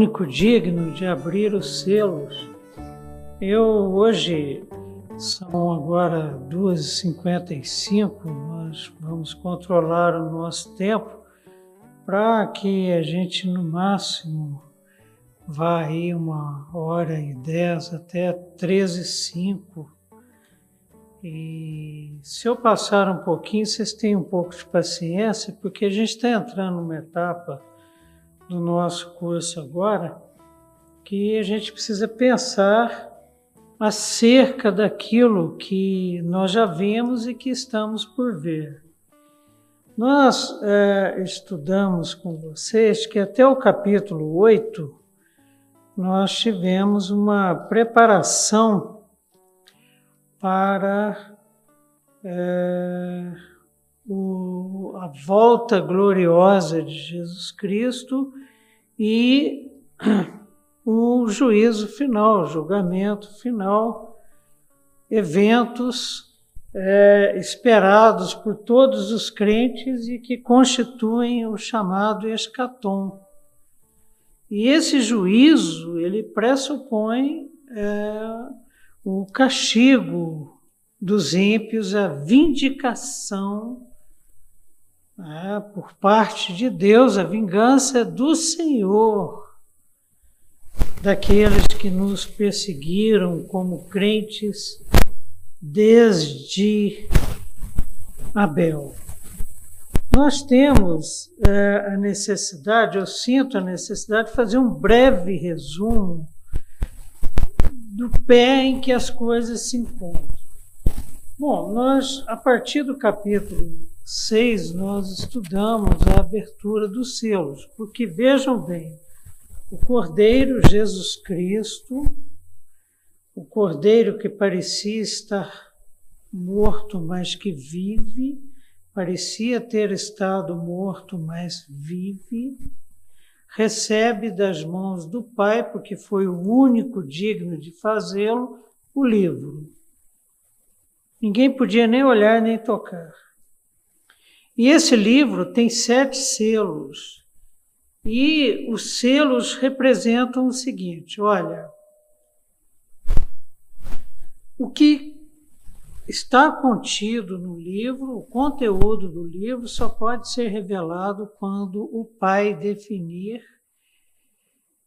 único digno de abrir os selos. Eu hoje são agora 2h55, nós vamos controlar o nosso tempo para que a gente no máximo vá aí uma hora e dez até 13 e 5. E se eu passar um pouquinho, vocês têm um pouco de paciência, porque a gente está entrando numa etapa do nosso curso agora que a gente precisa pensar acerca daquilo que nós já vimos e que estamos por ver. Nós é, estudamos com vocês que até o capítulo 8 nós tivemos uma preparação para é, o, a volta gloriosa de Jesus Cristo e o juízo final, julgamento final, eventos é, esperados por todos os crentes e que constituem o chamado escatom. E esse juízo, ele pressupõe é, o castigo dos ímpios, a vindicação é, por parte de Deus, a vingança do Senhor daqueles que nos perseguiram como crentes desde Abel. Nós temos é, a necessidade, eu sinto a necessidade de fazer um breve resumo do pé em que as coisas se encontram. Bom, nós, a partir do capítulo 6, nós estudamos a abertura dos selos, porque vejam bem, o Cordeiro Jesus Cristo, o Cordeiro que parecia estar morto, mas que vive, parecia ter estado morto, mas vive, recebe das mãos do Pai, porque foi o único digno de fazê-lo, o livro. Ninguém podia nem olhar nem tocar. E esse livro tem sete selos. E os selos representam o seguinte: olha, o que está contido no livro, o conteúdo do livro, só pode ser revelado quando o pai definir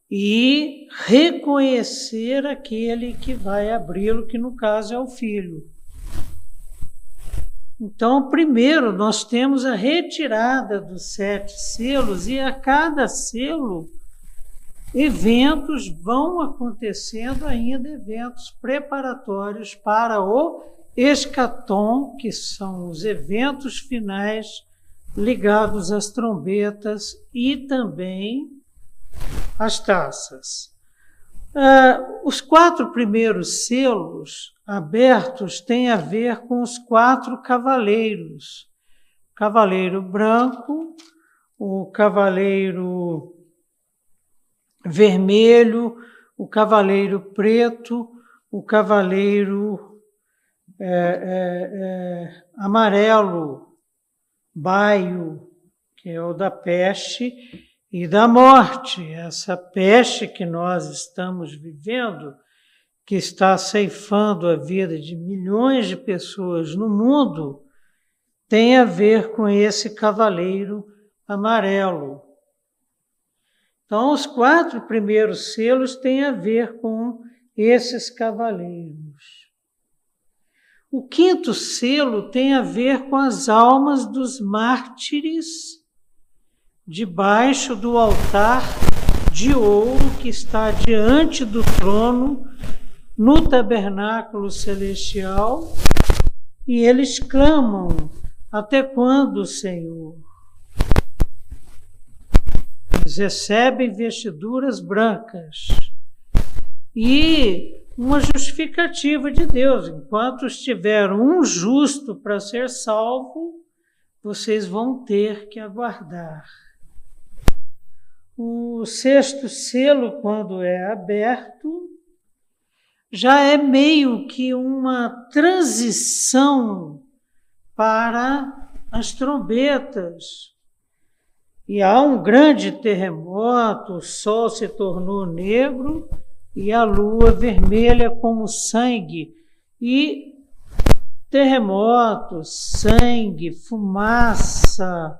e reconhecer aquele que vai abri-lo, que no caso é o filho. Então, primeiro, nós temos a retirada dos sete selos, e a cada selo, eventos vão acontecendo ainda, eventos preparatórios para o escatom, que são os eventos finais ligados às trombetas e também às taças. Uh, os quatro primeiros selos abertos têm a ver com os quatro cavaleiros: o cavaleiro branco, o cavaleiro vermelho, o cavaleiro preto, o cavaleiro é, é, é, amarelo, baio, que é o da peste, e da morte, essa peste que nós estamos vivendo, que está ceifando a vida de milhões de pessoas no mundo, tem a ver com esse cavaleiro amarelo. Então, os quatro primeiros selos têm a ver com esses cavaleiros. O quinto selo tem a ver com as almas dos mártires debaixo do altar de ouro que está diante do trono no tabernáculo celestial, e eles clamam: Até quando, Senhor? Eles recebem vestiduras brancas e uma justificativa de Deus. Enquanto estiver um justo para ser salvo, vocês vão ter que aguardar. O sexto selo, quando é aberto, já é meio que uma transição para as trombetas. E há um grande terremoto, o sol se tornou negro e a lua vermelha como sangue. E terremotos, sangue, fumaça,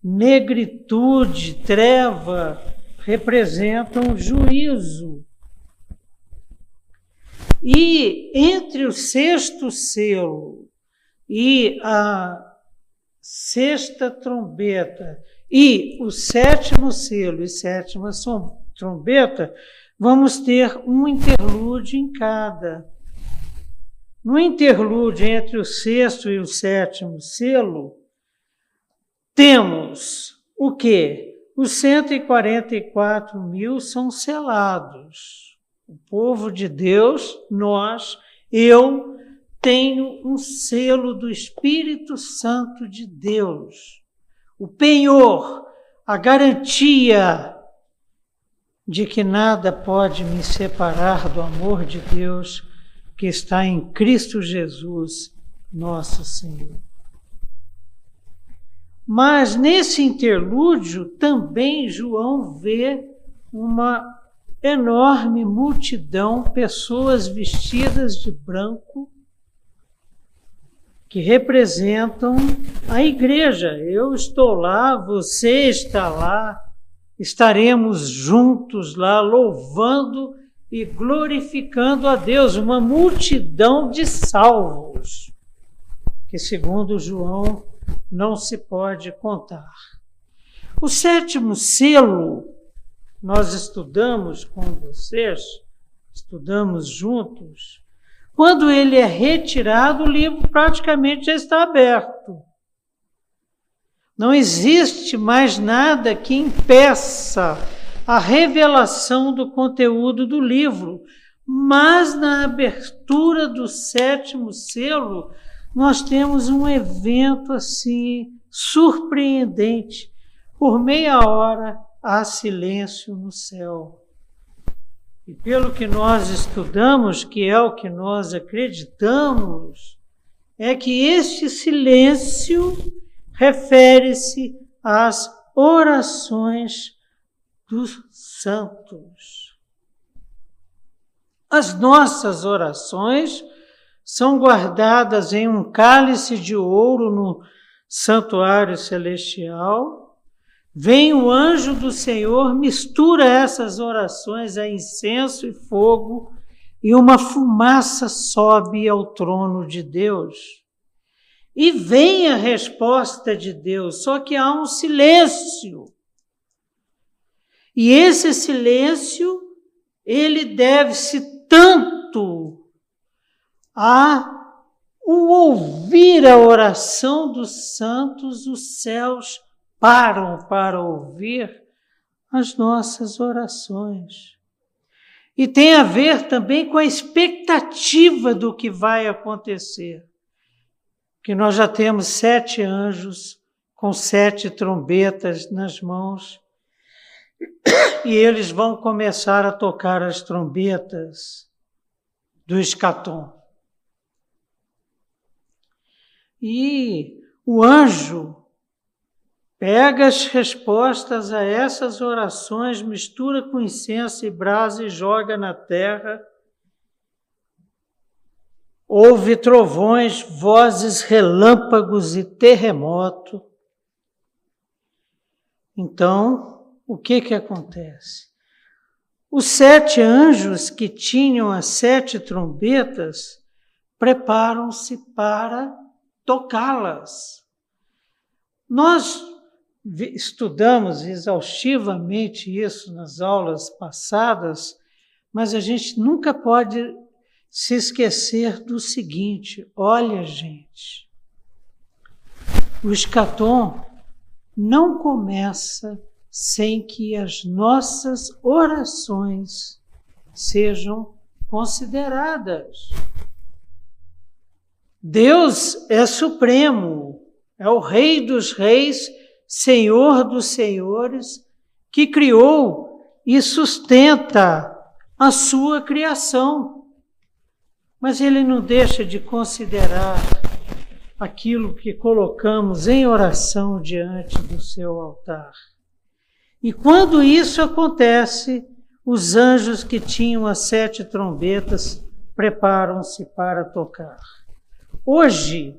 negritude, treva, representam juízo. E entre o sexto selo e a sexta trombeta e o sétimo selo e sétima trombeta, vamos ter um interlúdio em cada. No interlúdio entre o sexto e o sétimo selo, temos o que? Os 144 mil são selados. O povo de Deus, nós, eu, tenho um selo do Espírito Santo de Deus. O penhor, a garantia de que nada pode me separar do amor de Deus que está em Cristo Jesus, nosso Senhor. Mas nesse interlúdio também João vê uma enorme multidão, pessoas vestidas de branco, que representam a igreja. Eu estou lá, você está lá, estaremos juntos lá louvando e glorificando a Deus, uma multidão de salvos, que segundo João não se pode contar. O sétimo selo, nós estudamos com vocês, estudamos juntos. Quando ele é retirado, o livro praticamente já está aberto. Não existe mais nada que impeça a revelação do conteúdo do livro. Mas na abertura do sétimo selo, nós temos um evento assim surpreendente. Por meia hora há silêncio no céu. E pelo que nós estudamos, que é o que nós acreditamos, é que este silêncio refere-se às orações dos santos. As nossas orações são guardadas em um cálice de ouro no santuário celestial. Vem o anjo do Senhor, mistura essas orações a incenso e fogo, e uma fumaça sobe ao trono de Deus. E vem a resposta de Deus, só que há um silêncio. E esse silêncio, ele deve-se tanto a o ouvir a oração dos santos, os céus param para ouvir as nossas orações. E tem a ver também com a expectativa do que vai acontecer. Que nós já temos sete anjos com sete trombetas nas mãos e eles vão começar a tocar as trombetas do escatom. E o anjo pega as respostas a essas orações, mistura com incenso e brasa e joga na terra. Houve trovões, vozes, relâmpagos e terremoto. Então, o que que acontece? Os sete anjos que tinham as sete trombetas preparam-se para tocá-las. Nós estudamos exaustivamente isso nas aulas passadas, mas a gente nunca pode se esquecer do seguinte: olha, gente, o escatom não começa sem que as nossas orações sejam consideradas. Deus é supremo, é o Rei dos Reis, Senhor dos Senhores, que criou e sustenta a sua criação. Mas ele não deixa de considerar aquilo que colocamos em oração diante do seu altar. E quando isso acontece, os anjos que tinham as sete trombetas preparam-se para tocar. Hoje,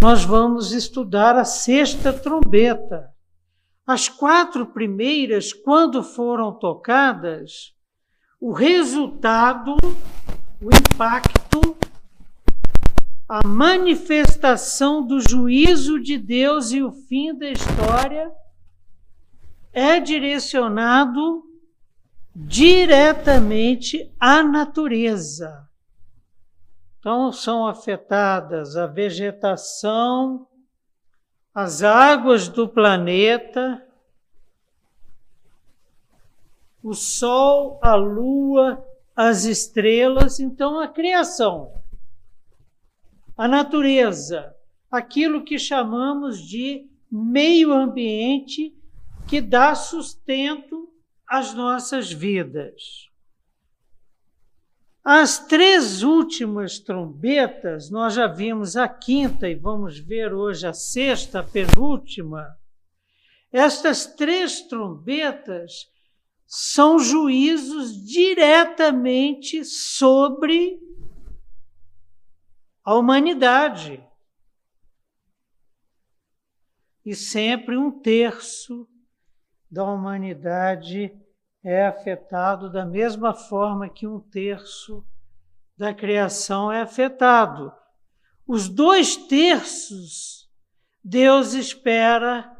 nós vamos estudar a sexta trombeta. As quatro primeiras, quando foram tocadas, o resultado, o impacto, a manifestação do juízo de Deus e o fim da história é direcionado diretamente à natureza. Então, são afetadas a vegetação, as águas do planeta, o sol, a lua, as estrelas, então a criação, a natureza, aquilo que chamamos de meio ambiente que dá sustento às nossas vidas. As três últimas trombetas, nós já vimos a quinta e vamos ver hoje a sexta, a penúltima. Estas três trombetas são juízos diretamente sobre a humanidade. E sempre um terço da humanidade é afetado da mesma forma que um terço da criação é afetado. Os dois terços, Deus espera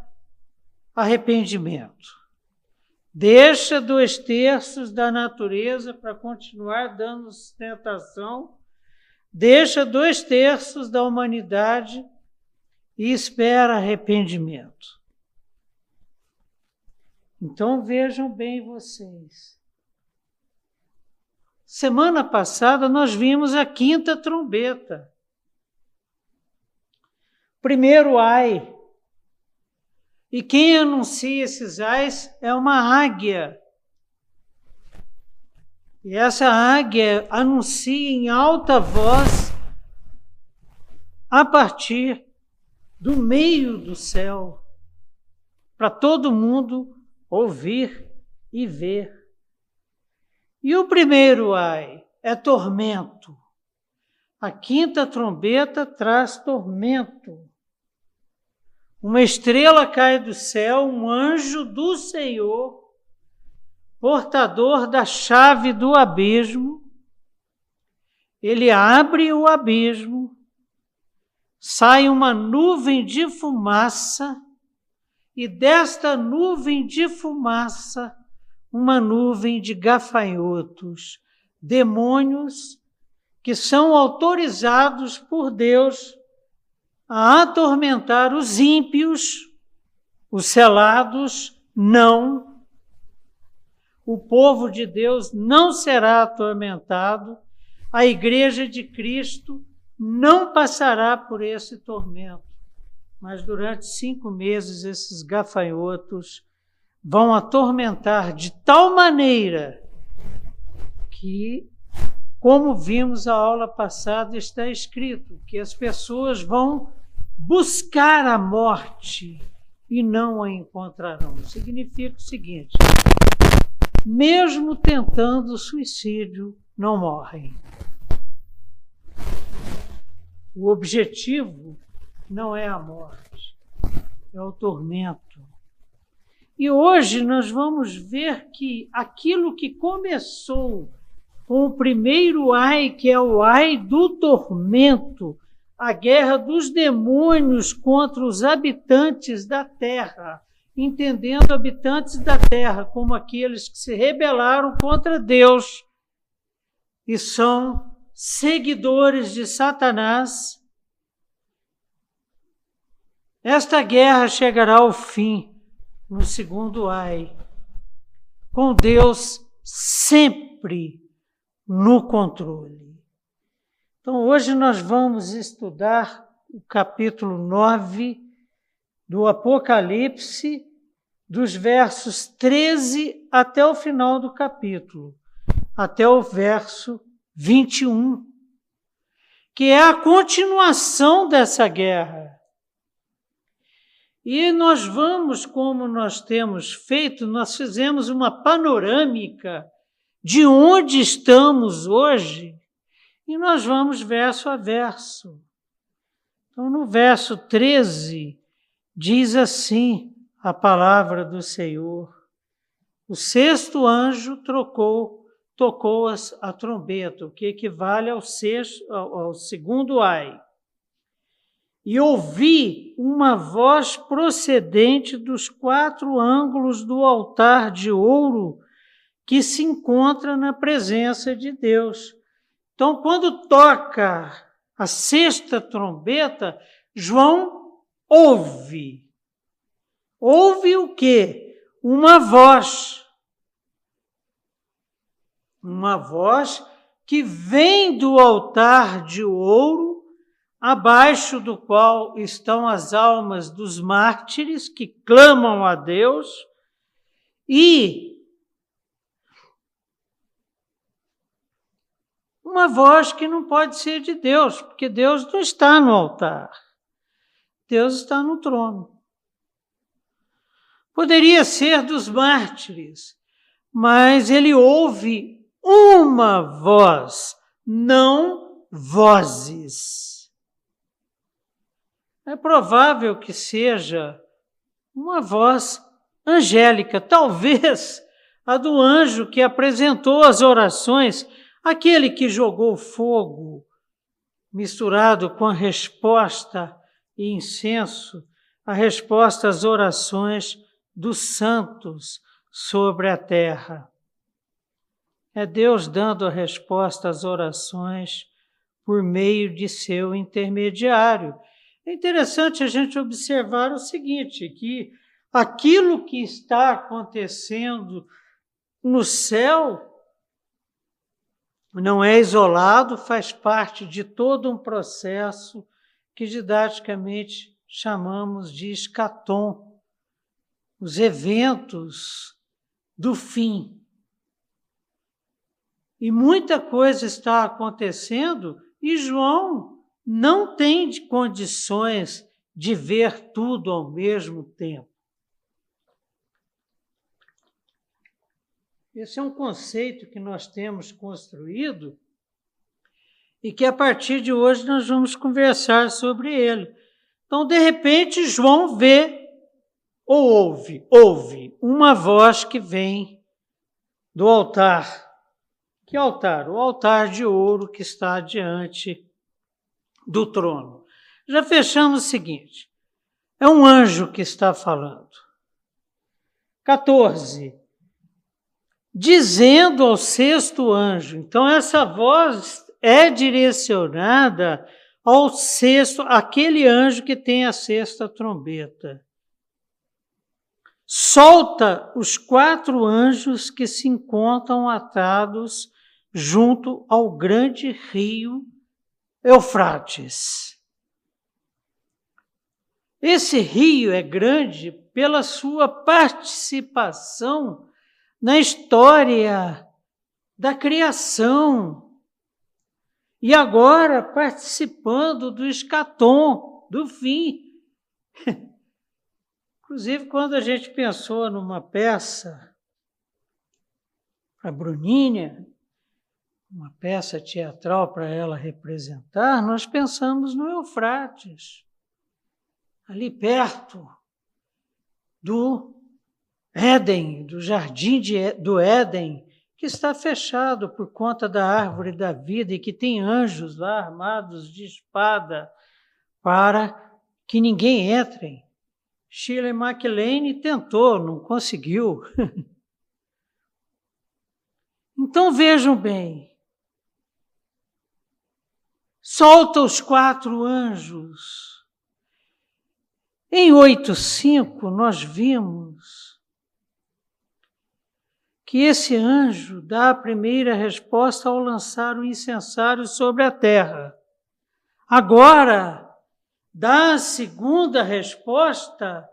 arrependimento. Deixa dois terços da natureza para continuar dando sustentação, deixa dois terços da humanidade e espera arrependimento. Então vejam bem vocês. Semana passada nós vimos a quinta trombeta. Primeiro ai, e quem anuncia esses ais é uma águia. E essa águia anuncia em alta voz a partir do meio do céu, para todo mundo ouvir e ver. E o primeiro ai é tormento. A quinta trombeta traz tormento. Uma estrela cai do céu, um anjo do Senhor, portador da chave do abismo. Ele abre o abismo, sai uma nuvem de fumaça, e desta nuvem de fumaça, uma nuvem de gafanhotos, demônios que são autorizados por Deus a atormentar os ímpios, os selados, não. O povo de Deus não será atormentado, a igreja de Cristo não passará por esse tormento. Mas durante cinco meses, esses gafanhotos vão atormentar de tal maneira que como vimos a aula passada, está escrito que as pessoas vão buscar a morte e não a encontrarão. Significa o seguinte: mesmo tentando suicídio, não morrem. O objetivo não é a morte, é o tormento. E hoje nós vamos ver que aquilo que começou com o primeiro ai, que é o ai do tormento, a guerra dos demônios contra os habitantes da terra, entendendo habitantes da terra como aqueles que se rebelaram contra Deus e são seguidores de Satanás. Esta guerra chegará ao fim no segundo ai, com Deus sempre no controle. Então, hoje nós vamos estudar o capítulo 9 do Apocalipse, dos versos 13 até o final do capítulo, até o verso 21, que é a continuação dessa guerra. E nós vamos, como nós temos feito, nós fizemos uma panorâmica de onde estamos hoje, e nós vamos verso a verso. Então, no verso 13, diz assim a palavra do Senhor: O sexto anjo trocou, tocou a trombeta, o que equivale ao, sexto, ao segundo ai e ouvi uma voz procedente dos quatro ângulos do altar de ouro que se encontra na presença de Deus. Então, quando toca a sexta trombeta, João ouve. Ouve o quê? Uma voz. Uma voz que vem do altar de ouro abaixo do qual estão as almas dos mártires que clamam a Deus, e uma voz que não pode ser de Deus, porque Deus não está no altar, Deus está no trono. Poderia ser dos mártires, mas ele ouve uma voz, não vozes. É provável que seja uma voz angélica, talvez a do anjo que apresentou as orações, aquele que jogou fogo misturado com a resposta e incenso, a resposta às orações dos santos sobre a terra. É Deus dando a resposta às orações por meio de seu intermediário. É interessante a gente observar o seguinte, que aquilo que está acontecendo no céu não é isolado, faz parte de todo um processo que didaticamente chamamos de escatom, os eventos do fim. E muita coisa está acontecendo e João não tem condições de ver tudo ao mesmo tempo. Esse é um conceito que nós temos construído e que a partir de hoje nós vamos conversar sobre ele. Então, de repente, João vê ou ouve, ouve uma voz que vem do altar. Que altar? O altar de ouro que está diante do trono. Já fechamos o seguinte: é um anjo que está falando. 14. Dizendo ao sexto anjo. Então, essa voz é direcionada ao sexto, aquele anjo que tem a sexta trombeta. Solta os quatro anjos que se encontram atados junto ao grande rio Eufrates. Esse rio é grande pela sua participação na história da criação. E agora participando do escatom, do fim. Inclusive, quando a gente pensou numa peça para Bruninha, uma peça teatral para ela representar, nós pensamos no Eufrates, ali perto do Éden, do jardim de, do Éden, que está fechado por conta da árvore da vida e que tem anjos lá armados de espada para que ninguém entre. Shirley MacLaine tentou, não conseguiu. então vejam bem, solta os quatro anjos. Em 8:5 nós vimos que esse anjo dá a primeira resposta ao lançar o incensário sobre a terra. Agora, dá a segunda resposta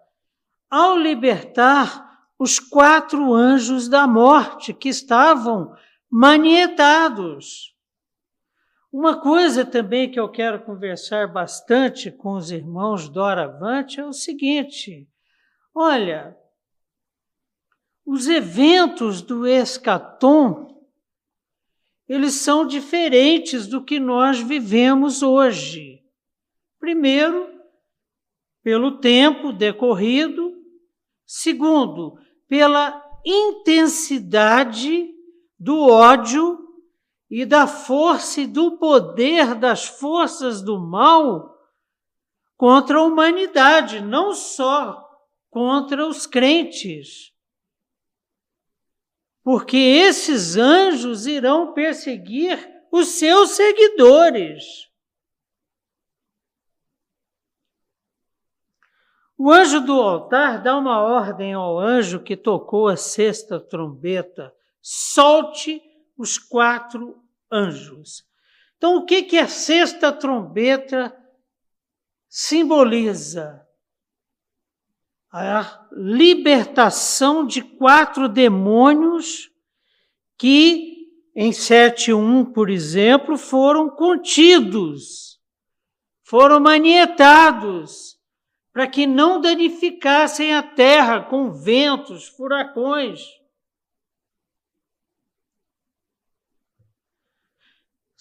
ao libertar os quatro anjos da morte que estavam manietados. Uma coisa também que eu quero conversar bastante com os irmãos doravante é o seguinte: olha, os eventos do escatom eles são diferentes do que nós vivemos hoje. Primeiro, pelo tempo decorrido, segundo, pela intensidade do ódio e da força e do poder das forças do mal contra a humanidade, não só contra os crentes. Porque esses anjos irão perseguir os seus seguidores. O anjo do altar dá uma ordem ao anjo que tocou a sexta trombeta: solte os quatro anjos. Então, o que, que a sexta trombeta simboliza? A libertação de quatro demônios que, em 7.1, por exemplo, foram contidos, foram manietados, para que não danificassem a terra com ventos, furacões.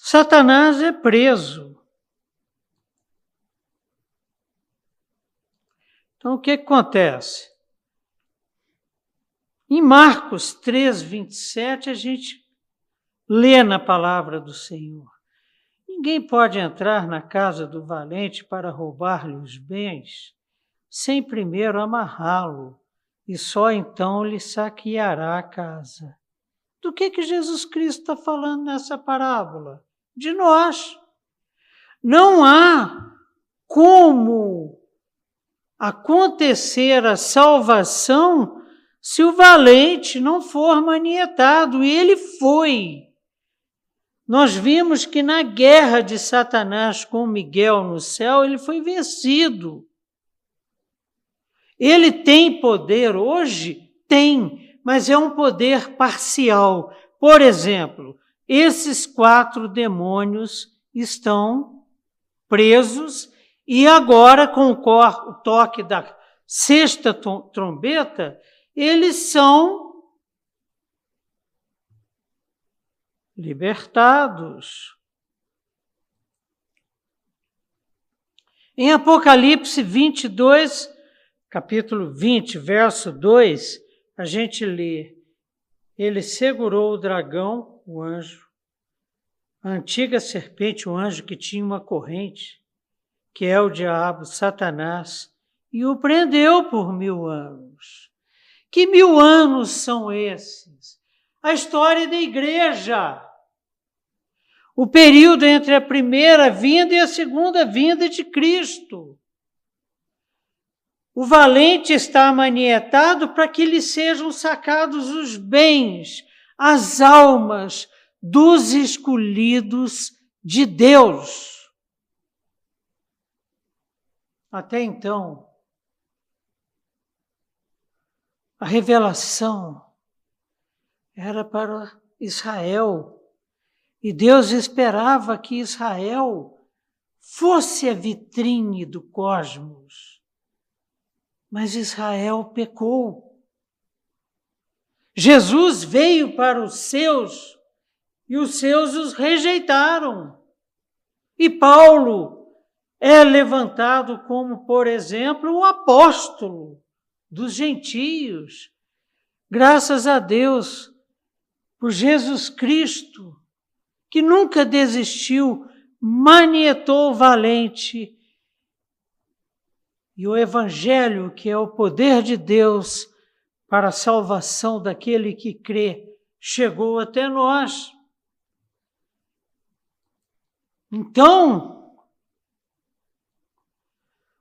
Satanás é preso. Então, o que acontece? Em Marcos 3, 27, a gente lê na palavra do Senhor: Ninguém pode entrar na casa do valente para roubar-lhe os bens, sem primeiro amarrá-lo, e só então lhe saqueará a casa. Do que, que Jesus Cristo está falando nessa parábola? De nós. Não há como acontecer a salvação se o valente não for manietado, e ele foi. Nós vimos que na guerra de Satanás com Miguel no céu, ele foi vencido. Ele tem poder hoje? Tem, mas é um poder parcial. Por exemplo, esses quatro demônios estão presos e agora, com o toque da sexta trombeta, eles são libertados. Em Apocalipse 22, capítulo 20, verso 2, a gente lê: Ele segurou o dragão o anjo, a antiga serpente, o anjo que tinha uma corrente, que é o diabo, Satanás, e o prendeu por mil anos. Que mil anos são esses? A história da igreja. O período entre a primeira vinda e a segunda vinda de Cristo. O valente está manietado para que lhe sejam sacados os bens, as almas dos escolhidos de Deus. Até então, a revelação era para Israel. E Deus esperava que Israel fosse a vitrine do cosmos. Mas Israel pecou. Jesus veio para os seus e os seus os rejeitaram. E Paulo é levantado como, por exemplo, o apóstolo dos gentios. Graças a Deus por Jesus Cristo, que nunca desistiu, manietou valente. E o Evangelho, que é o poder de Deus, para a salvação daquele que crê chegou até nós. Então,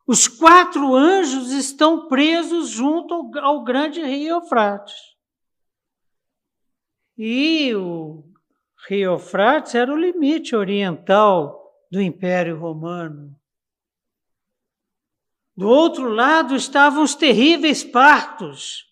os quatro anjos estão presos junto ao, grande rio Eufrates. E o rio Eufrates era o limite oriental do Império Romano. Do outro lado estavam os terríveis partos,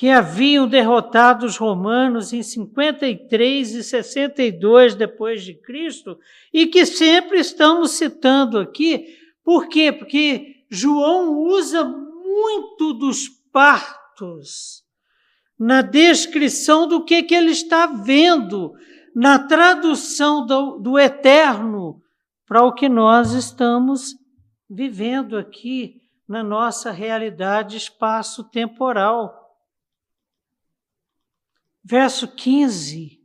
que haviam derrotado os romanos em 53 e 62 depois de Cristo, e que sempre estamos citando aqui. Por quê? Porque João usa muito dos partos na descrição do que, que ele está vendo, na tradução do, do eterno para o que nós estamos vivendo aqui na nossa realidade espaço-temporal. Verso 15.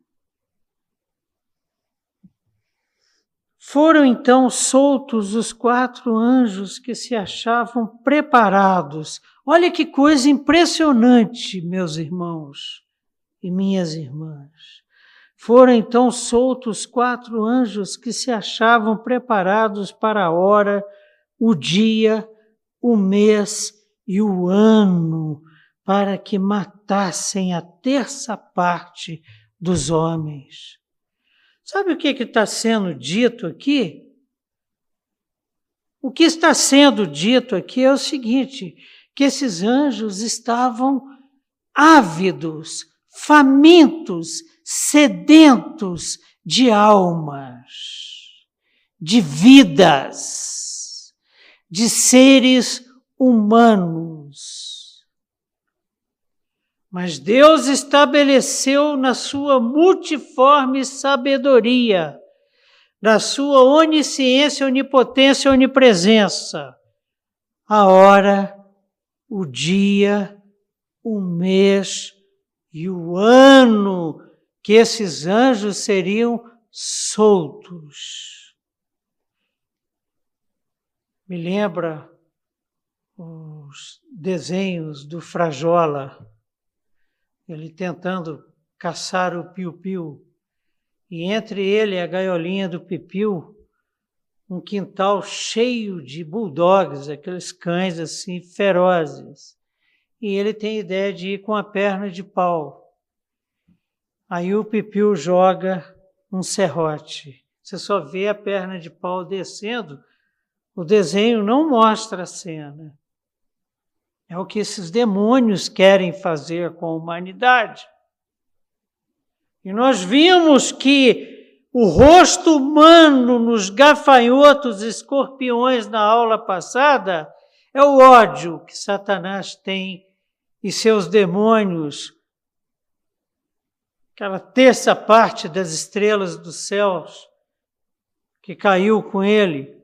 Foram então soltos os quatro anjos que se achavam preparados. Olha que coisa impressionante, meus irmãos e minhas irmãs. Foram então soltos quatro anjos que se achavam preparados para a hora, o dia, o mês e o ano, para que matassem a terça parte dos homens. Sabe o que está sendo dito aqui? O que está sendo dito aqui é o seguinte: que esses anjos estavam ávidos, famintos, sedentos de almas, de vidas, de seres humanos. Mas Deus estabeleceu na sua multiforme sabedoria, na sua onisciência, onipotência, onipresença, a hora, o dia, o mês e o ano que esses anjos seriam soltos. Me lembra os desenhos do Frajola, ele tentando caçar o piu-piu, e entre ele e a gaiolinha do pipiu, um quintal cheio de bulldogs, aqueles cães assim ferozes. E ele tem ideia de ir com a perna de pau Aí o Pipiu joga um serrote. Você só vê a perna de pau descendo. O desenho não mostra a cena. É o que esses demônios querem fazer com a humanidade. E nós vimos que o rosto humano nos gafanhotos escorpiões na aula passada é o ódio que Satanás tem e seus demônios aquela terça parte das estrelas dos céus que caiu com ele,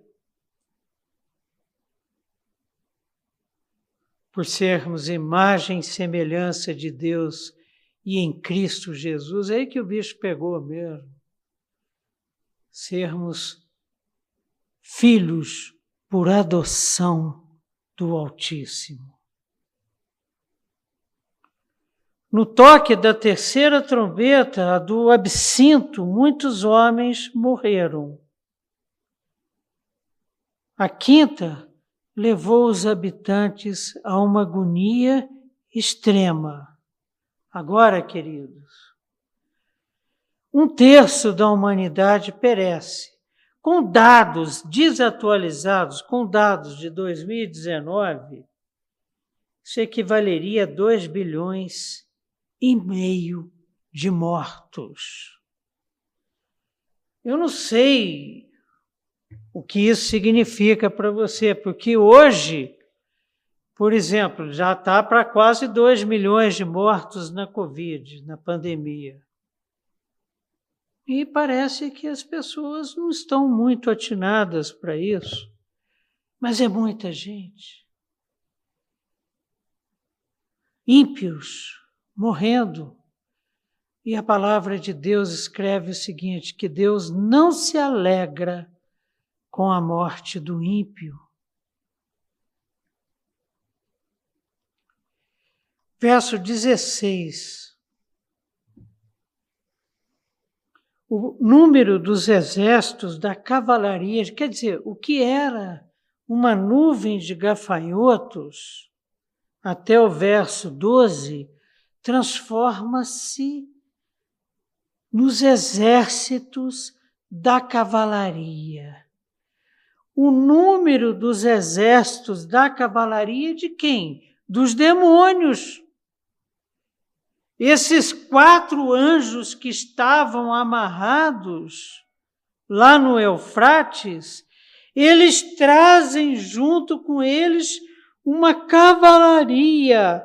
por sermos imagem e semelhança de Deus e em Cristo Jesus, é aí que o bicho pegou mesmo. Sermos filhos por adoção do Altíssimo. No toque da terceira trombeta, a do absinto, muitos homens morreram. A quinta levou os habitantes a uma agonia extrema. Agora, queridos, um terço da humanidade perece. Com dados desatualizados, com dados de 2019, isso equivaleria a 2 bilhões e meio de mortos. Eu não sei o que isso significa para você, porque hoje, por exemplo, já está para quase 2 milhões de mortos na Covid, na pandemia. E parece que as pessoas não estão muito atinadas para isso, mas é muita gente. Ímpios, morrendo. E a palavra de Deus escreve o seguinte: que Deus não se alegra com a morte do ímpio. Verso 16. O número dos exércitos da cavalaria, quer dizer, o que era uma nuvem de gafanhotos, até o verso 12, transforma-se nos exércitos da cavalaria. O número dos exércitos da cavalaria de quem? Dos demônios. Esses quatro anjos que estavam amarrados lá no Eufrates, eles trazem junto com eles uma cavalaria,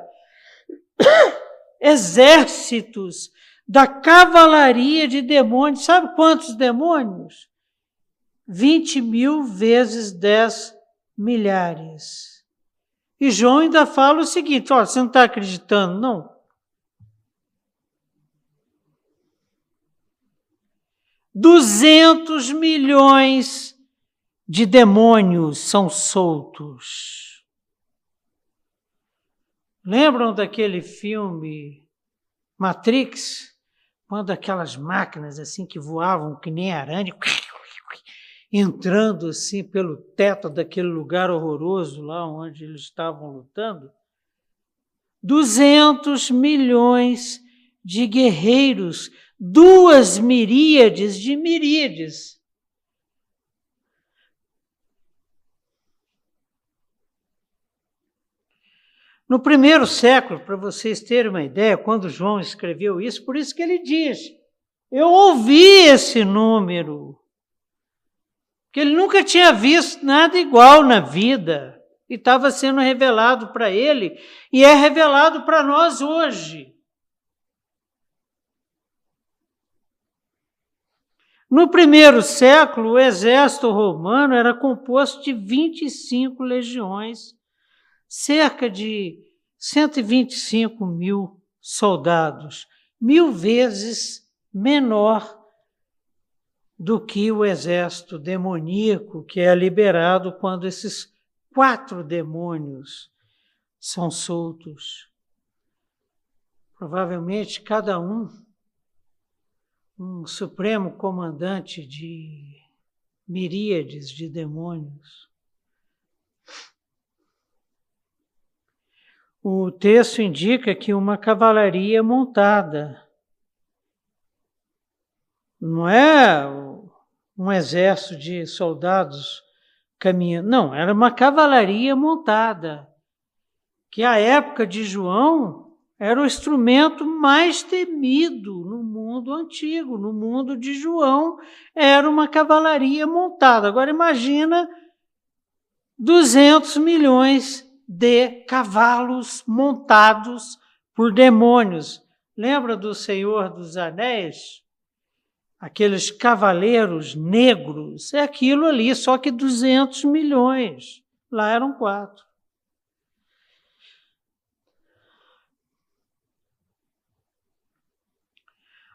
exércitos da cavalaria de demônios. Sabe quantos demônios? 20 mil vezes 10 milhares. E João ainda fala o seguinte: olha, você não está acreditando, não? Duzentos milhões de demônios são soltos. Lembram daquele filme Matrix? Quando aquelas máquinas assim que voavam que nem aranha, entrando assim pelo teto daquele lugar horroroso lá onde eles estavam lutando? 200 milhões de guerreiros, duas miríades de miríades No primeiro século, para vocês terem uma ideia, quando João escreveu isso, por isso que ele diz: Eu ouvi esse número. Que ele nunca tinha visto nada igual na vida. E estava sendo revelado para ele, e é revelado para nós hoje. No primeiro século, o exército romano era composto de 25 legiões cerca de 125 mil soldados, mil vezes menor do que o exército demoníaco que é liberado quando esses quatro demônios são soltos. Provavelmente cada um um supremo comandante de miríades de demônios. O texto indica que uma cavalaria montada não é um exército de soldados caminhando, não, era uma cavalaria montada, que a época de João era o instrumento mais temido no mundo antigo, no mundo de João era uma cavalaria montada. Agora imagina 200 milhões de cavalos montados por demônios. Lembra do Senhor dos Anéis? Aqueles cavaleiros negros, é aquilo ali, só que 200 milhões. Lá eram quatro.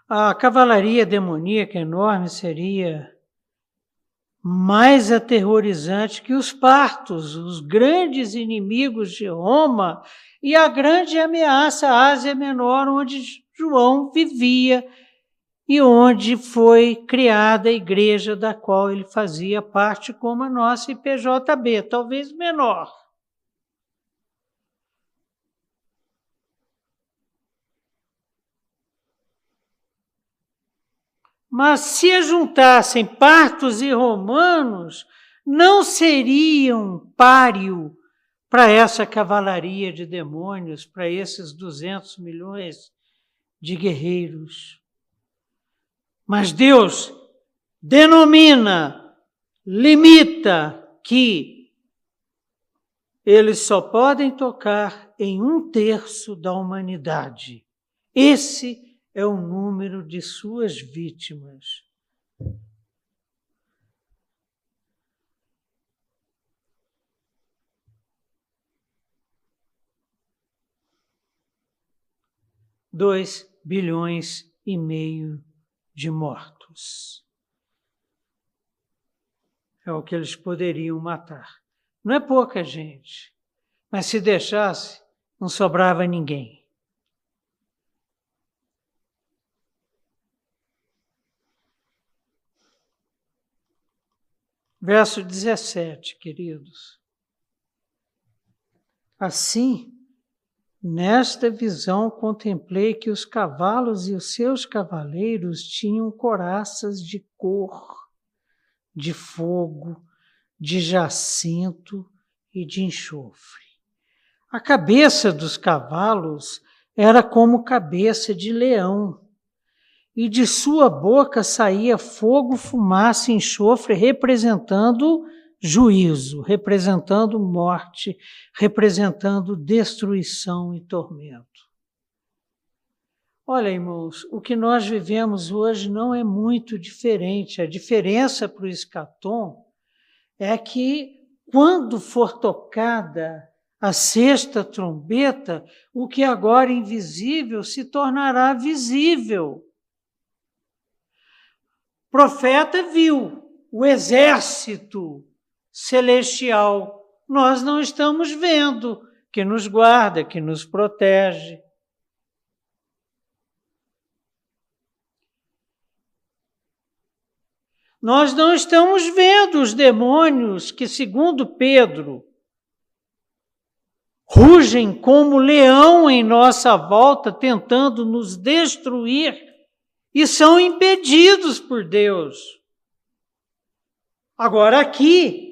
A cavalaria demoníaca enorme seria mais aterrorizante que os partos, os grandes inimigos de Roma e a grande ameaça à Ásia Menor, onde João vivia e onde foi criada a igreja da qual ele fazia parte, como a nossa IPJB, talvez menor. Mas se juntassem partos e romanos, não seriam páreo para essa cavalaria de demônios, para esses 200 milhões de guerreiros. Mas Deus denomina, limita que eles só podem tocar em um terço da humanidade. Esse é o número de suas vítimas. Dois bilhões e meio de mortos. É o que eles poderiam matar. Não é pouca gente, mas se deixasse, não sobrava ninguém. Verso 17, queridos. Assim, nesta visão contemplei que os cavalos e os seus cavaleiros tinham coraças de cor, de fogo, de jacinto e de enxofre. A cabeça dos cavalos era como cabeça de leão, e de sua boca saía fogo, fumaça e enxofre, representando juízo, representando morte, representando destruição e tormento. Olha, irmãos, o que nós vivemos hoje não é muito diferente. A diferença para o escatom é que, quando for tocada a sexta trombeta, o que agora é invisível se tornará visível. O profeta viu o exército celestial. Nós não estamos vendo, que nos guarda, que nos protege. Nós não estamos vendo os demônios que, segundo Pedro, rugem como leão em nossa volta, tentando nos destruir, e são impedidos por Deus. Agora, aqui,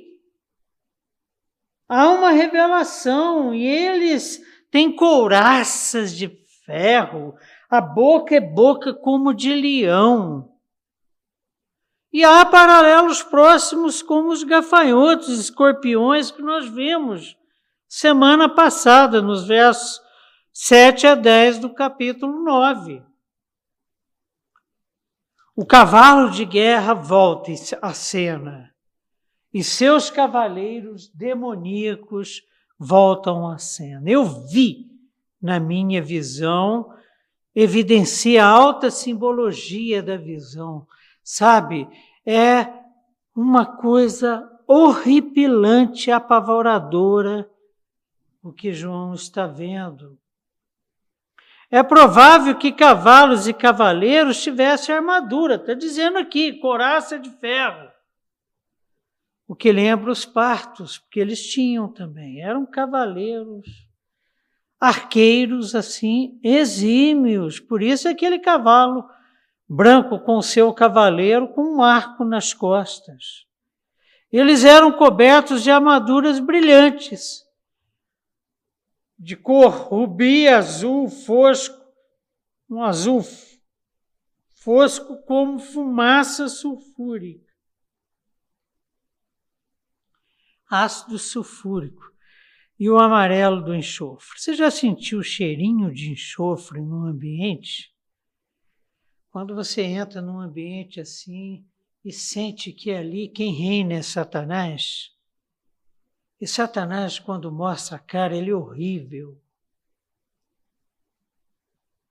há uma revelação, e eles têm couraças de ferro, a boca é boca como de leão. E há paralelos próximos como os gafanhotos, escorpiões que nós vimos semana passada, nos versos 7 a 10 do capítulo 9. O cavalo de guerra volta à cena e seus cavaleiros demoníacos voltam à cena. Eu vi na minha visão, evidencia a alta simbologia da visão, sabe? É uma coisa horripilante, apavoradora o que João está vendo. É provável que cavalos e cavaleiros tivessem armadura, está dizendo aqui, coraça de ferro. O que lembra os partos, porque eles tinham também, eram cavaleiros, arqueiros assim, exímios. Por isso aquele cavalo branco com seu cavaleiro com um arco nas costas. Eles eram cobertos de armaduras brilhantes de cor rubi, azul, fosco, um azul fosco como fumaça sulfúrica. Ácido sulfúrico e o amarelo do enxofre. Você já sentiu o cheirinho de enxofre no ambiente? Quando você entra num ambiente assim e sente que ali quem reina é Satanás, e Satanás, quando mostra a cara, ele é horrível.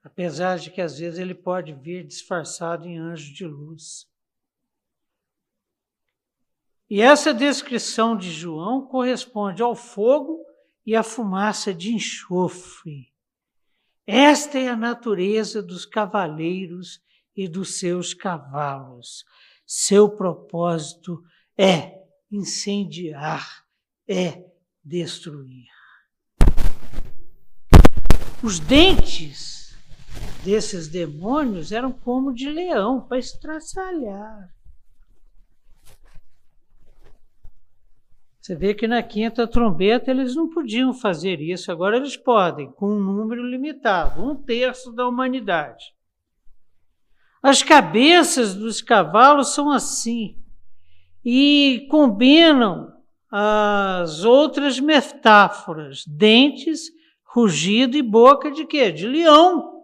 Apesar de que às vezes ele pode vir disfarçado em anjo de luz. E essa descrição de João corresponde ao fogo e à fumaça de enxofre. Esta é a natureza dos cavaleiros e dos seus cavalos. Seu propósito é incendiar é destruir. Os dentes desses demônios eram como de leão para estraçalhar. Você vê que na quinta trombeta eles não podiam fazer isso, agora eles podem, com um número limitado, um terço da humanidade. As cabeças dos cavalos são assim e combinam as outras metáforas, dentes, rugido e boca de quê? De leão.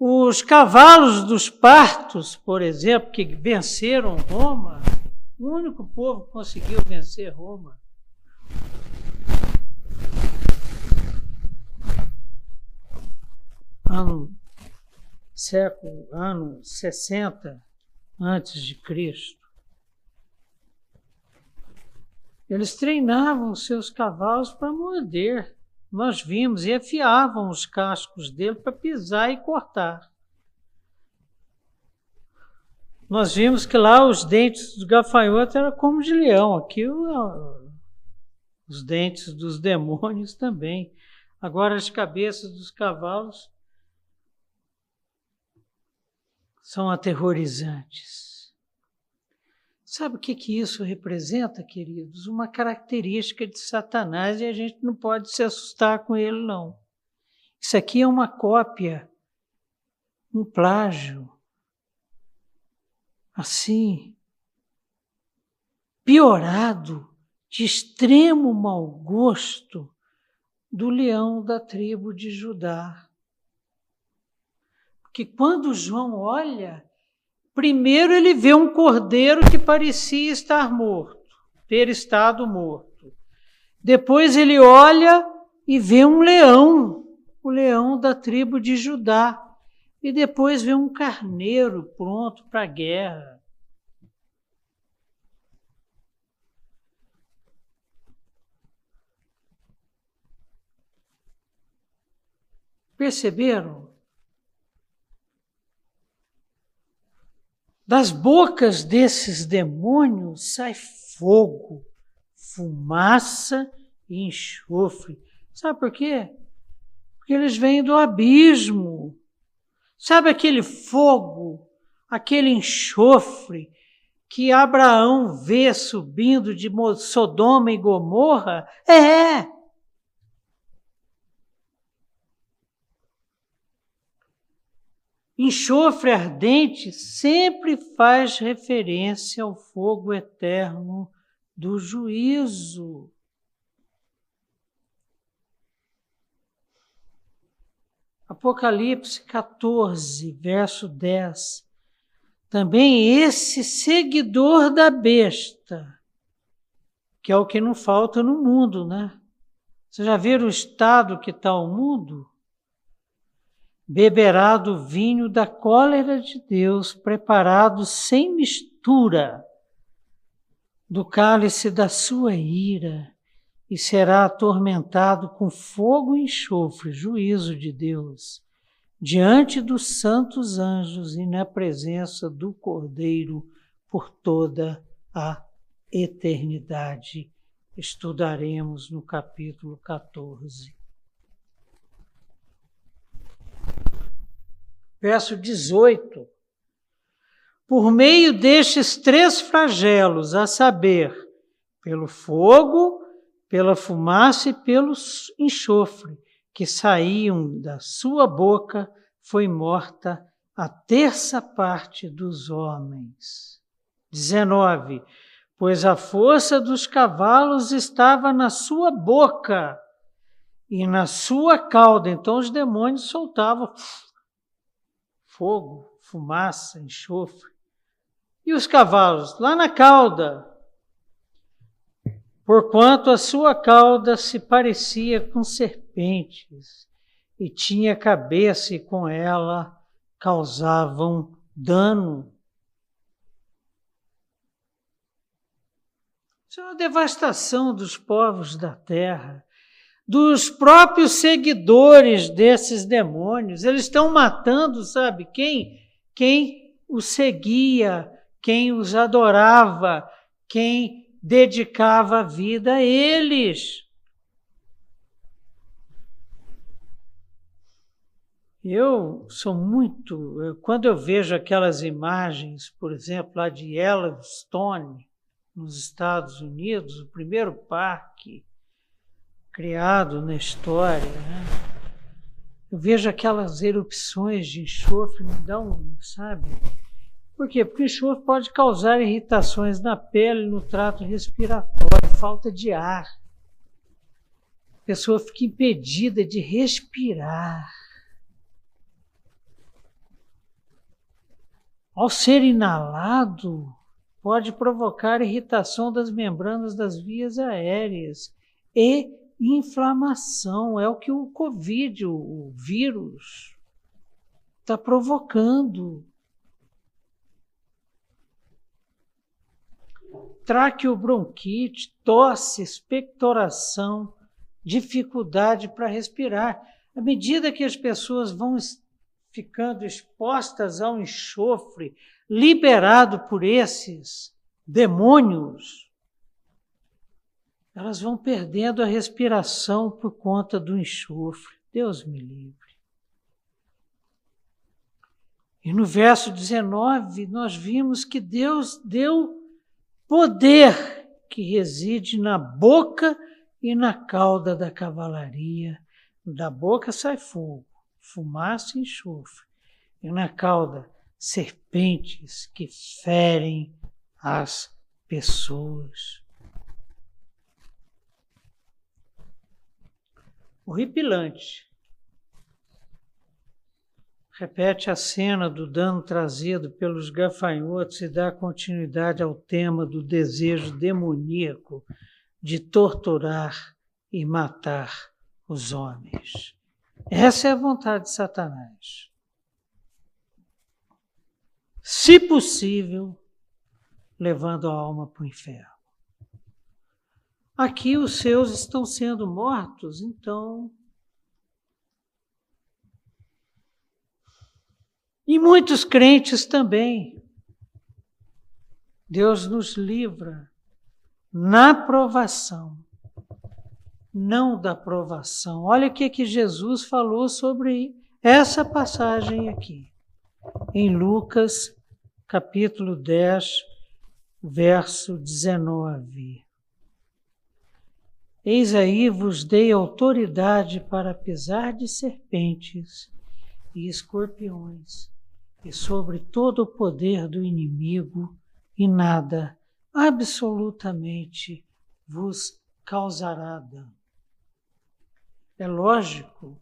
Os cavalos dos partos, por exemplo, que venceram Roma, o único povo que conseguiu vencer Roma. Ano século ano 60 antes de Cristo. Eles treinavam seus cavalos para morder. Nós vimos e afiavam os cascos dele para pisar e cortar. Nós vimos que lá os dentes do gafanhoto eram como de leão, aqui os dentes dos demônios também. Agora as cabeças dos cavalos são aterrorizantes. Sabe o que, que isso representa, queridos? Uma característica de Satanás e a gente não pode se assustar com ele, não. Isso aqui é uma cópia, um plágio. Assim, piorado, de extremo mau gosto, do leão da tribo de Judá. Porque quando João olha, Primeiro ele vê um cordeiro que parecia estar morto, ter estado morto. Depois ele olha e vê um leão, o leão da tribo de Judá. E depois vê um carneiro pronto para a guerra. Perceberam? Das bocas desses demônios sai fogo, fumaça e enxofre. Sabe por quê? Porque eles vêm do abismo. Sabe aquele fogo, aquele enxofre que Abraão vê subindo de Sodoma e Gomorra? É! Enxofre ardente sempre faz referência ao fogo eterno do juízo. Apocalipse 14, verso 10. Também esse seguidor da besta, que é o que não falta no mundo, né? Você já viram o estado que está o mundo? beberá do vinho da cólera de Deus, preparado sem mistura, do cálice da sua ira, e será atormentado com fogo e enxofre, juízo de Deus, diante dos santos anjos e na presença do Cordeiro por toda a eternidade. Estudaremos no capítulo 14. verso 18. Por meio destes três flagelos, a saber, pelo fogo, pela fumaça e pelo enxofre que saíam da sua boca, foi morta a terça parte dos homens. 19. Pois a força dos cavalos estava na sua boca e na sua cauda. Então os demônios soltavam fogo, fumaça, enxofre. E os cavalos? Lá na cauda. Porquanto a sua cauda se parecia com serpentes, e tinha cabeça, e com ela causavam dano. Isso é uma devastação dos povos da terra dos próprios seguidores desses demônios. Eles estão matando, sabe quem? Quem os seguia, quem os adorava, quem dedicava a vida a eles. Eu sou muito. Quando eu vejo aquelas imagens, por exemplo, lá de Yellowstone, nos Estados Unidos, o primeiro parque criado na história. Né? Eu vejo aquelas erupções de enxofre, me um, sabe? Por quê? Porque o enxofre pode causar irritações na pele, no trato respiratório, falta de ar. A pessoa fica impedida de respirar. Ao ser inalado, pode provocar irritação das membranas das vias aéreas e inflamação, é o que o Covid, o vírus, está provocando. Traqueobronquite, tosse, expectoração, dificuldade para respirar. À medida que as pessoas vão ficando expostas ao enxofre liberado por esses demônios, elas vão perdendo a respiração por conta do enxofre. Deus me livre. E no verso 19, nós vimos que Deus deu poder que reside na boca e na cauda da cavalaria. Da boca sai fogo, fumaça e enxofre, e na cauda serpentes que ferem as pessoas. Horripilante. Repete a cena do dano trazido pelos gafanhotos e dá continuidade ao tema do desejo demoníaco de torturar e matar os homens. Essa é a vontade de Satanás. Se possível, levando a alma para o inferno. Aqui os seus estão sendo mortos, então. E muitos crentes também. Deus nos livra na provação, não da provação. Olha o que, que Jesus falou sobre essa passagem aqui, em Lucas capítulo 10, verso 19. Eis aí vos dei autoridade para pisar de serpentes e escorpiões, e sobre todo o poder do inimigo, e nada, absolutamente, vos causará dano. É lógico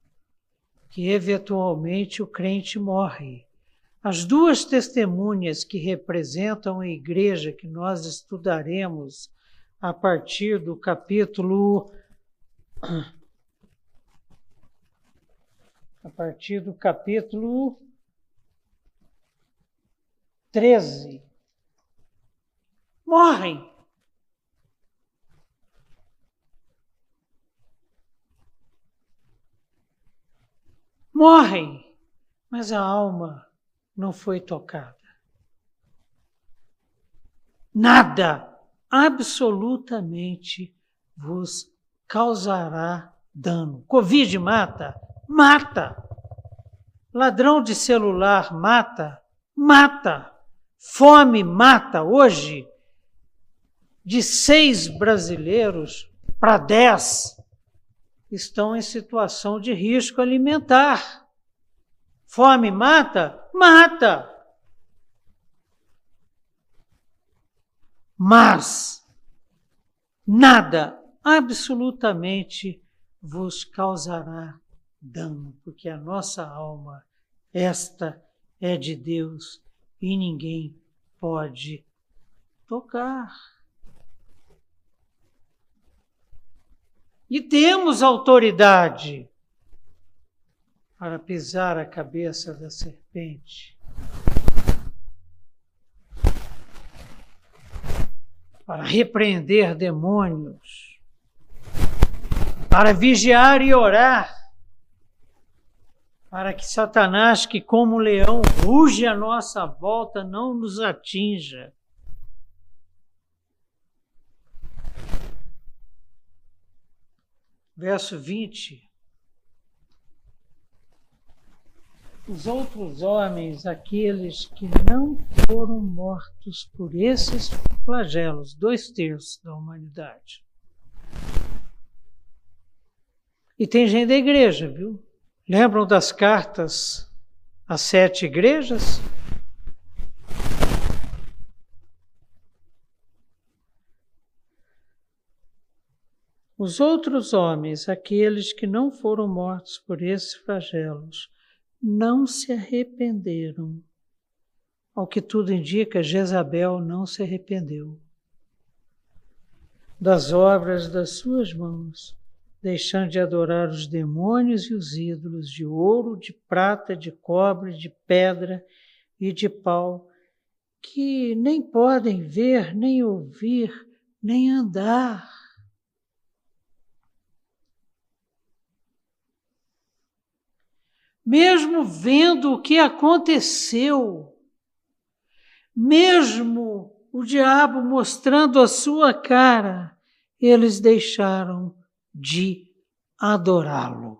que, eventualmente, o crente morre as duas testemunhas que representam a igreja que nós estudaremos a partir do capítulo a partir do capítulo 13 morrem. Morrem, mas a alma não foi tocada. Nada, absolutamente, vos causará dano. Covid mata? Mata. Ladrão de celular mata? Mata. Fome mata. Hoje, de seis brasileiros para dez estão em situação de risco alimentar. Fome mata? Mata. Mas nada, absolutamente, vos causará dano, porque a nossa alma, esta é de Deus e ninguém pode tocar. E temos autoridade para pisar a cabeça da serpente, para repreender demônios, para vigiar e orar, para que Satanás, que como leão ruge à nossa volta, não nos atinja. Verso 20 os outros homens, aqueles que não foram mortos por esses flagelos, dois terços da humanidade. E tem gente da igreja, viu? Lembram das cartas às sete igrejas? Os outros homens, aqueles que não foram mortos por esses flagelos, não se arrependeram. Ao que tudo indica, Jezabel não se arrependeu das obras das suas mãos, deixando de adorar os demônios e os ídolos de ouro, de prata, de cobre, de pedra e de pau, que nem podem ver, nem ouvir, nem andar. mesmo vendo o que aconteceu, mesmo o diabo mostrando a sua cara, eles deixaram de adorá-lo.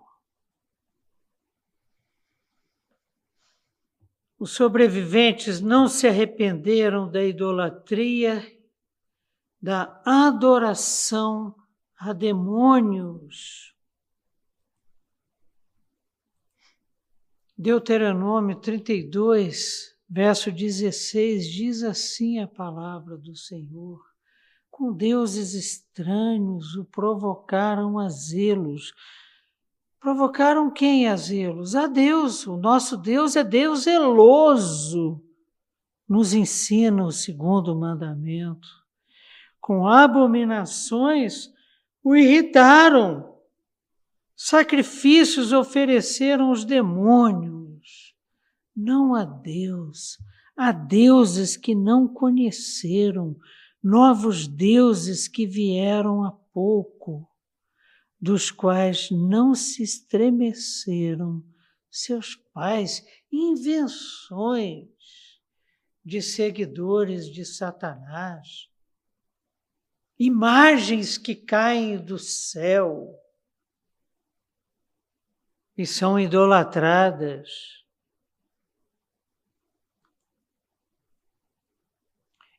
Os sobreviventes não se arrependeram da idolatria da adoração a demônios. Deuteronômio 32, verso 16, diz assim a palavra do Senhor: Com deuses estranhos o provocaram a zelos. Provocaram quem a zelos? A Deus. O nosso Deus é Deus zeloso. Nos ensina o segundo mandamento. Com abominações o irritaram Sacrifícios ofereceram os demônios, não a Deus, a deuses que não conheceram, novos deuses que vieram há pouco, dos quais não se estremeceram seus pais, invenções de seguidores de Satanás, imagens que caem do céu e são idolatradas.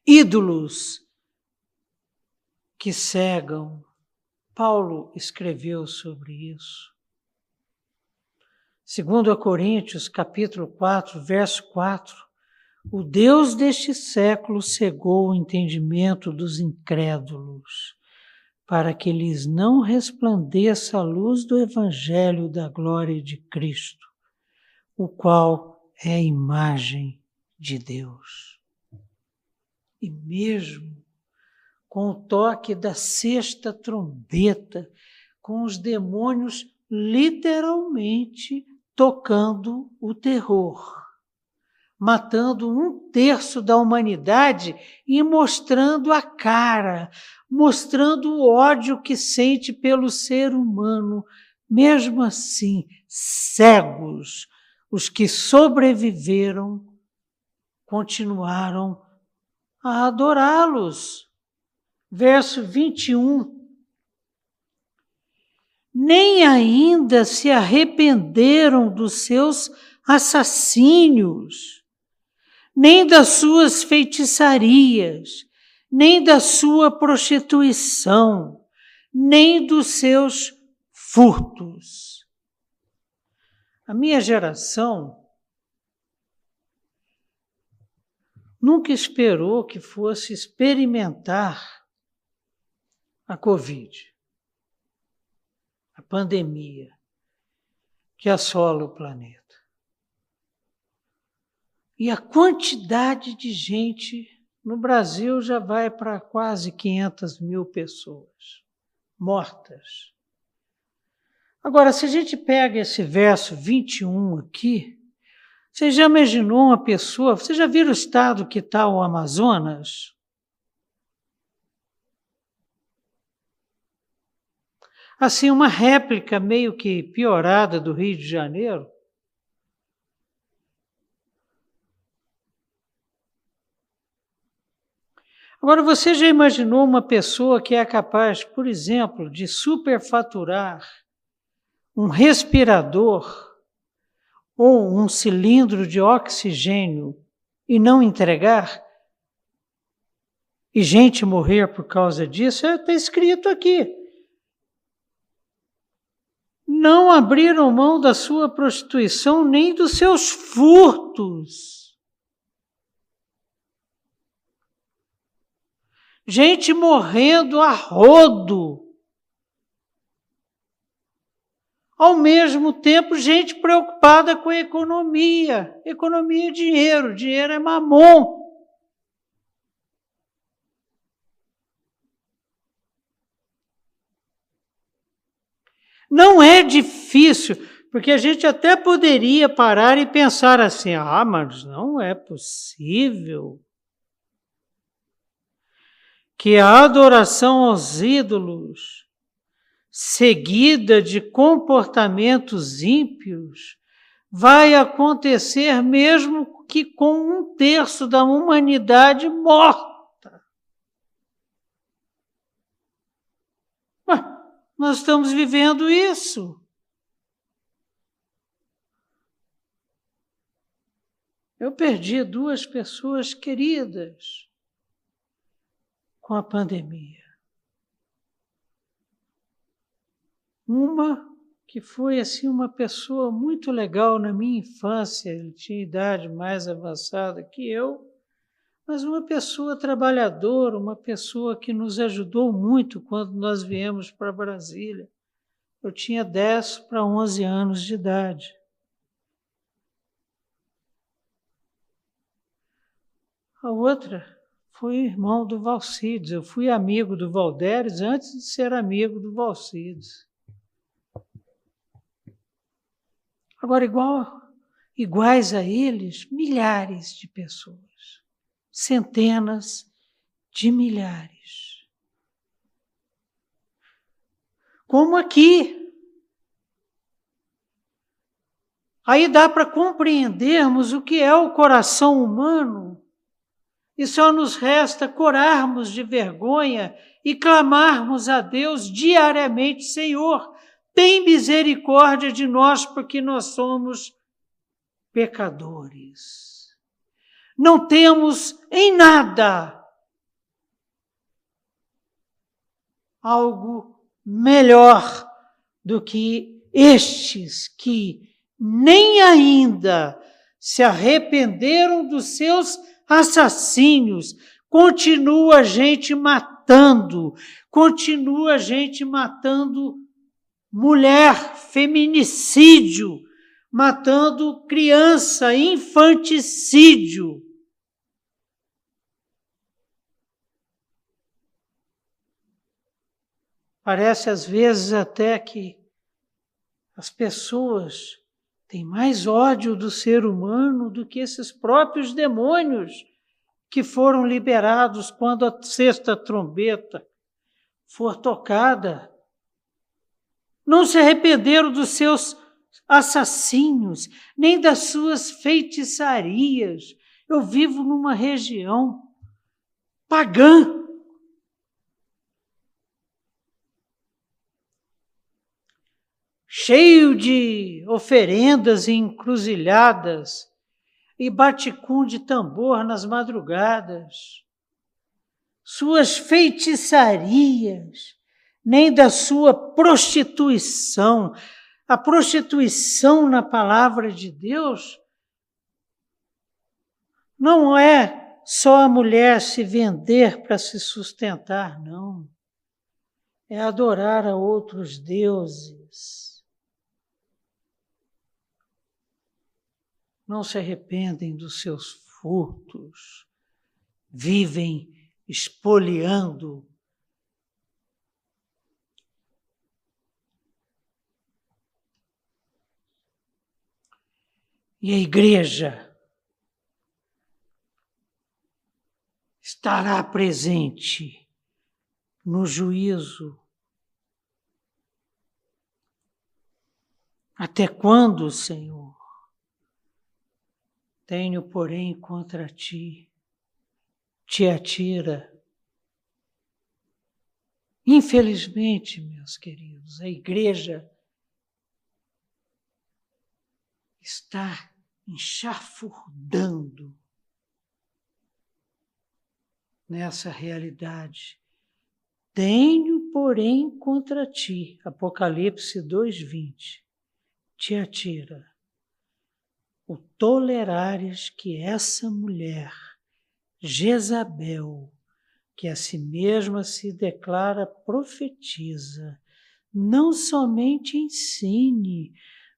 Ídolos que cegam. Paulo escreveu sobre isso. Segundo a Coríntios, capítulo 4, verso 4, o Deus deste século cegou o entendimento dos incrédulos para que lhes não resplandeça a luz do Evangelho da glória de Cristo, o qual é a imagem de Deus. E mesmo com o toque da sexta trombeta, com os demônios literalmente tocando o terror matando um terço da humanidade e mostrando a cara, mostrando o ódio que sente pelo ser humano. Mesmo assim, cegos, os que sobreviveram continuaram a adorá-los. Verso 21. Nem ainda se arrependeram dos seus assassínios nem das suas feitiçarias, nem da sua prostituição, nem dos seus furtos. A minha geração nunca esperou que fosse experimentar a Covid, a pandemia que assola o planeta. E a quantidade de gente no Brasil já vai para quase 500 mil pessoas mortas. Agora, se a gente pega esse verso 21 aqui, você já imaginou uma pessoa? Você já viu o estado que está o Amazonas? Assim, uma réplica meio que piorada do Rio de Janeiro. Agora, você já imaginou uma pessoa que é capaz, por exemplo, de superfaturar um respirador ou um cilindro de oxigênio e não entregar? E gente morrer por causa disso? Está é, escrito aqui. Não abriram mão da sua prostituição nem dos seus furtos gente morrendo a rodo. Ao mesmo tempo, gente preocupada com a economia. Economia é dinheiro, dinheiro é mamon. Não é difícil, porque a gente até poderia parar e pensar assim: ah, mas não é possível que a adoração aos ídolos, seguida de comportamentos ímpios, vai acontecer mesmo que com um terço da humanidade morta. Ué, nós estamos vivendo isso. Eu perdi duas pessoas queridas com a pandemia. Uma que foi assim uma pessoa muito legal na minha infância, ele tinha idade mais avançada que eu, mas uma pessoa trabalhadora, uma pessoa que nos ajudou muito quando nós viemos para Brasília. Eu tinha 10 para 11 anos de idade. A outra foi irmão do Valcides. Eu fui amigo do Valderes antes de ser amigo do Valcides. Agora, igual, iguais a eles, milhares de pessoas, centenas de milhares. Como aqui. Aí dá para compreendermos o que é o coração humano e só nos resta corarmos de vergonha e clamarmos a Deus diariamente: Senhor, tem misericórdia de nós, porque nós somos pecadores. Não temos em nada algo melhor do que estes que nem ainda se arrependeram dos seus assassínios, continua a gente matando, continua a gente matando mulher, feminicídio, matando criança, infanticídio. Parece às vezes até que as pessoas tem mais ódio do ser humano do que esses próprios demônios que foram liberados quando a sexta trombeta for tocada. Não se arrependeram dos seus assassinos, nem das suas feitiçarias. Eu vivo numa região pagã cheio de oferendas e encruzilhadas e baticum de tambor nas madrugadas. Suas feitiçarias, nem da sua prostituição. A prostituição na palavra de Deus não é só a mulher se vender para se sustentar, não. É adorar a outros deuses não se arrependem dos seus furtos, vivem espoliando. E a igreja estará presente no juízo. Até quando, Senhor? Tenho, porém, contra ti, te atira. Infelizmente, meus queridos, a igreja está enxafurdando nessa realidade. Tenho, porém, contra ti, Apocalipse 2:20, te atira o tolerares que essa mulher, Jezabel, que a si mesma se declara profetiza, não somente ensine,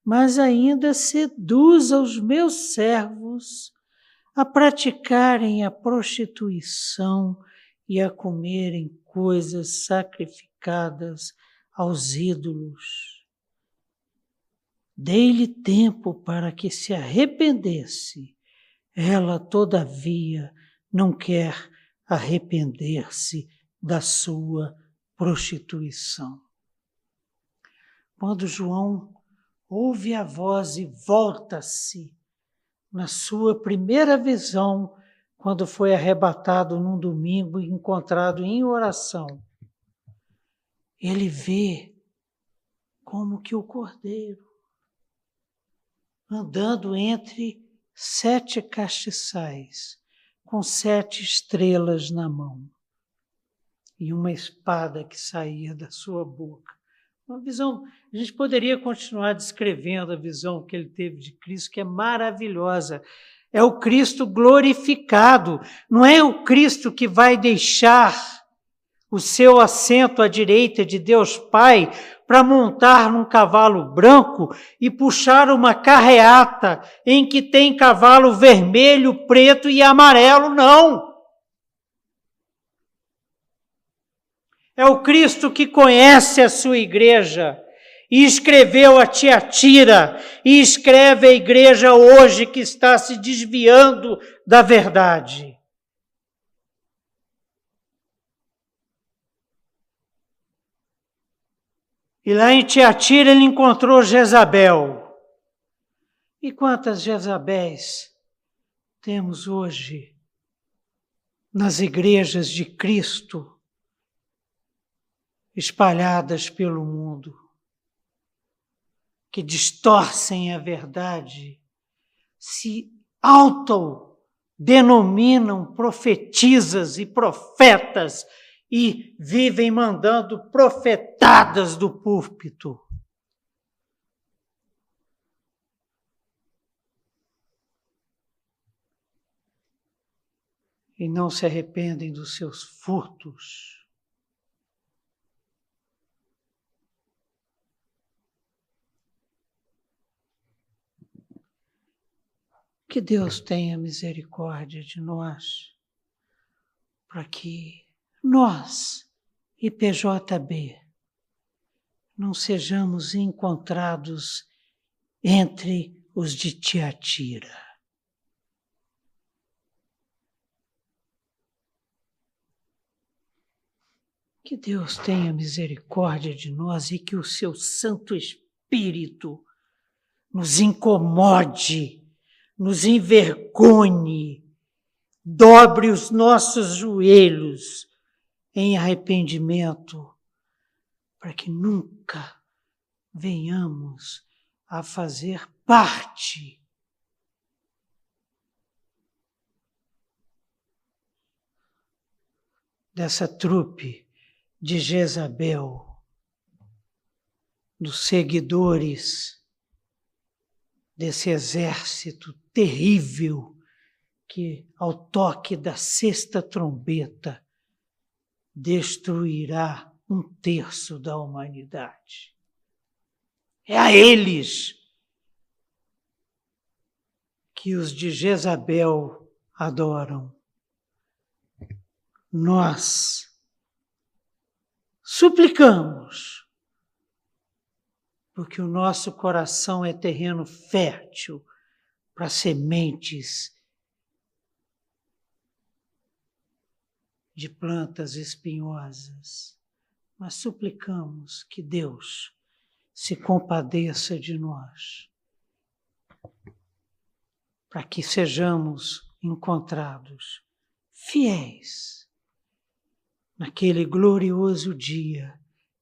mas ainda seduza os meus servos a praticarem a prostituição e a comerem coisas sacrificadas aos ídolos. Dei-lhe tempo para que se arrependesse. Ela, todavia, não quer arrepender-se da sua prostituição. Quando João ouve a voz e volta-se, na sua primeira visão, quando foi arrebatado num domingo e encontrado em oração, ele vê como que o cordeiro andando entre sete castiçais, com sete estrelas na mão. e uma espada que saía da sua boca. Uma visão, a gente poderia continuar descrevendo a visão que ele teve de Cristo, que é maravilhosa. É o Cristo glorificado, não é o Cristo que vai deixar o seu assento à direita de Deus Pai para montar num cavalo branco e puxar uma carreata em que tem cavalo vermelho, preto e amarelo, não. É o Cristo que conhece a sua igreja e escreveu a Tiatira e escreve a igreja hoje que está se desviando da verdade. E lá em Tiatira ele encontrou Jezabel. E quantas Jezabéis temos hoje nas igrejas de Cristo espalhadas pelo mundo, que distorcem a verdade, se autodenominam profetizas e profetas e vivem mandando profetadas do púlpito. E não se arrependem dos seus furtos. Que Deus tenha misericórdia de nós, para que nós, IPJB, não sejamos encontrados entre os de Tiatira. Que Deus tenha misericórdia de nós e que o seu Santo Espírito nos incomode, nos envergonhe, dobre os nossos joelhos em arrependimento, para que nunca venhamos a fazer parte dessa trupe de Jezabel, dos seguidores desse exército terrível que, ao toque da sexta trombeta, destruirá um terço da humanidade. É a eles que os de Jezabel adoram. Nós suplicamos, porque o nosso coração é terreno fértil para sementes de plantas espinhosas, mas suplicamos que Deus se compadeça de nós, para que sejamos encontrados fiéis naquele glorioso dia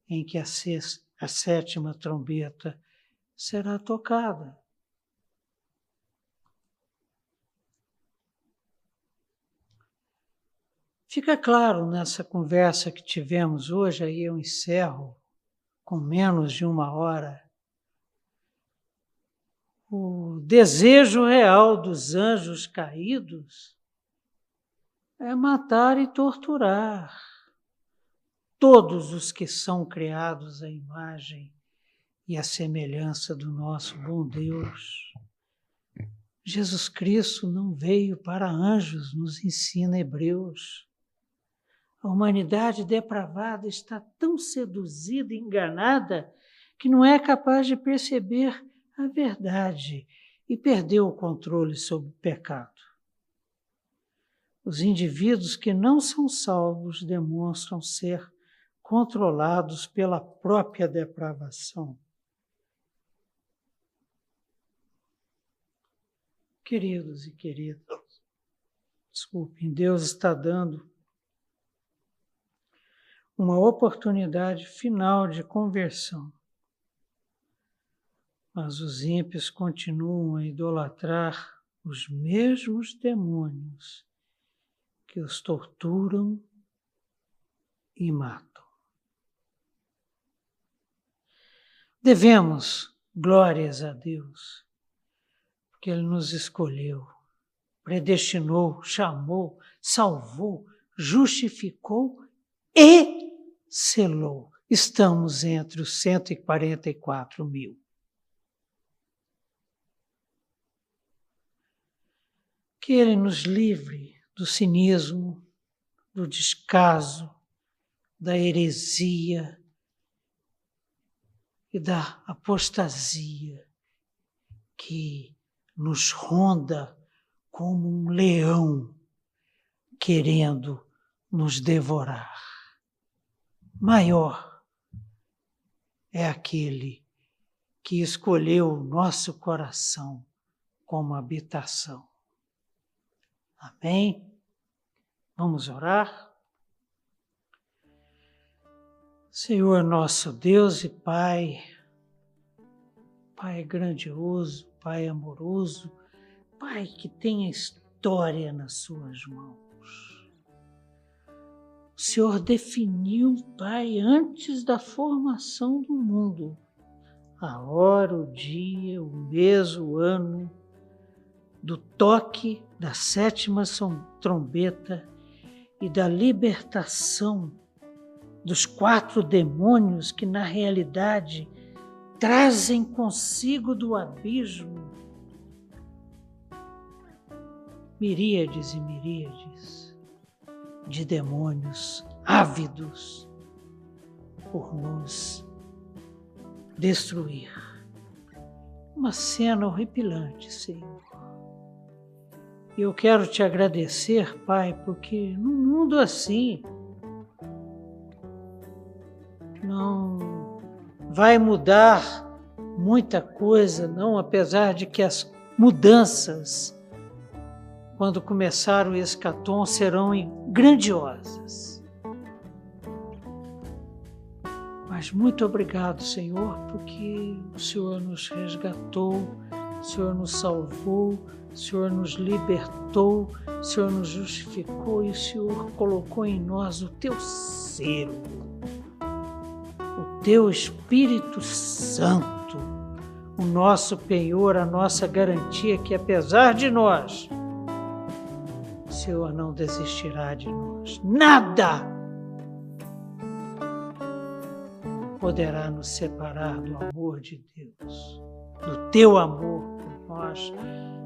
em que a, sexta, a sétima trombeta será tocada. Fica claro nessa conversa que tivemos hoje, aí eu encerro com menos de uma hora. O desejo real dos anjos caídos é matar e torturar todos os que são criados à imagem e à semelhança do nosso bom Deus. Jesus Cristo não veio para anjos, nos ensina Hebreus. A humanidade depravada está tão seduzida e enganada que não é capaz de perceber a verdade e perdeu o controle sobre o pecado. Os indivíduos que não são salvos demonstram ser controlados pela própria depravação. Queridos e queridas, desculpem, Deus está dando uma oportunidade final de conversão. Mas os ímpios continuam a idolatrar os mesmos demônios que os torturam e matam. Devemos glórias a Deus, porque Ele nos escolheu, predestinou, chamou, salvou, justificou e selou. Estamos entre os 144 mil. Que Ele nos livre do cinismo, do descaso, da heresia e da apostasia que nos ronda como um leão querendo nos devorar. Maior é aquele que escolheu o nosso coração como habitação. Amém? Vamos orar? Senhor nosso Deus e Pai, Pai grandioso, Pai amoroso, Pai que tem a história nas Suas mãos. O Senhor definiu, Pai, antes da formação do mundo, a hora, o dia, o mês, o ano, do toque da sétima trombeta e da libertação dos quatro demônios que, na realidade, trazem consigo do abismo miríades e miríades de demônios ávidos por nos destruir. Uma cena horripilante, Senhor. E eu quero te agradecer, Pai, porque num mundo assim não vai mudar muita coisa, não, apesar de que as mudanças, quando começar o escatom, serão grandiosas. Mas muito obrigado, Senhor, porque o Senhor nos resgatou, o Senhor nos salvou, o Senhor nos libertou, o Senhor nos justificou e o Senhor colocou em nós o teu selo, o teu Espírito Santo, o nosso penhor, a nossa garantia que apesar de nós, Senhor não desistirá de nós. Nada poderá nos separar do amor de Deus, do teu amor por nós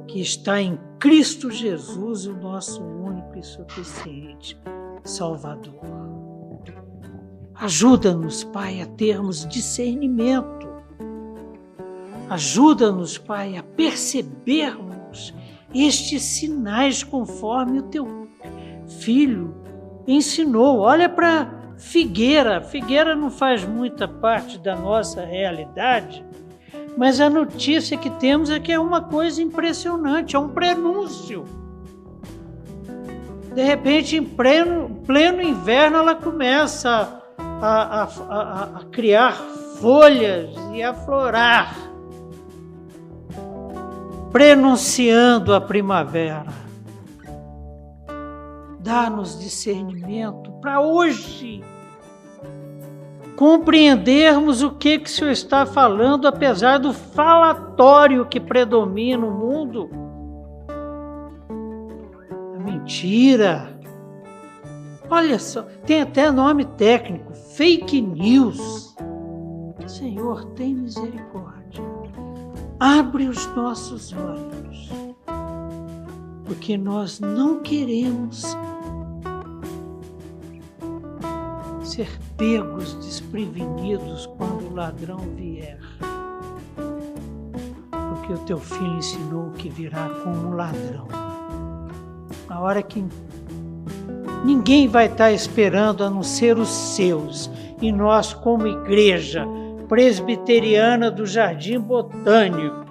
que está em Cristo Jesus, o nosso único e suficiente Salvador. Ajuda-nos, Pai, a termos discernimento. Ajuda-nos, Pai, a percebermos estes sinais conforme o teu filho ensinou. Olha para figueira. Figueira não faz muita parte da nossa realidade, mas a notícia que temos é que é uma coisa impressionante, é um prenúncio. De repente, em pleno, pleno inverno, ela começa a, a, a, a criar folhas e a florar, prenunciando a primavera. Dá-nos discernimento para hoje compreendermos o que, que o Senhor está falando, apesar do falatório que predomina no mundo. A mentira. Olha só, tem até nome técnico: fake news. Senhor, tem misericórdia. Abre os nossos olhos, porque nós não queremos ser pegos desprevenidos quando o ladrão vier. Porque o teu filho ensinou que virá como ladrão. Na hora que ninguém vai estar esperando a não ser os seus. E nós, como igreja presbiteriana do Jardim Botânico,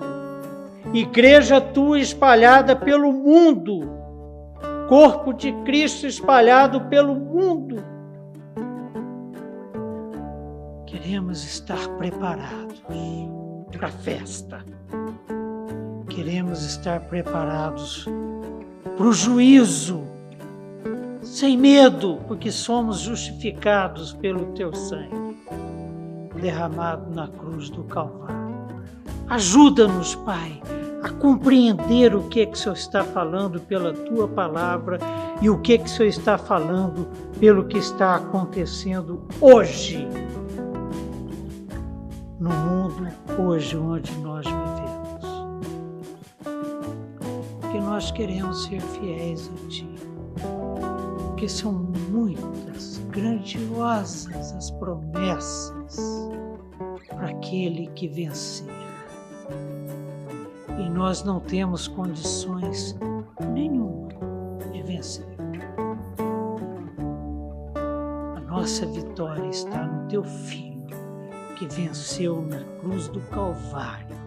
igreja tua espalhada pelo mundo, corpo de Cristo espalhado pelo mundo, Queremos estar preparados para a festa. Queremos estar preparados para o juízo. sem medo, porque somos justificados pelo teu sangue derramado na cruz do Calvário. Ajuda-nos, Pai, a compreender o que, é que o Senhor está falando pela tua palavra e o que, é que o Senhor está falando pelo que está acontecendo hoje no mundo, hoje onde nós vivemos. Porque nós queremos ser fiéis a Ti, porque são muitas, grandiosas as promessas para aquele que vencer e nós não temos condições nenhuma de vencer. A nossa vitória está no teu filho que venceu na cruz do Calvário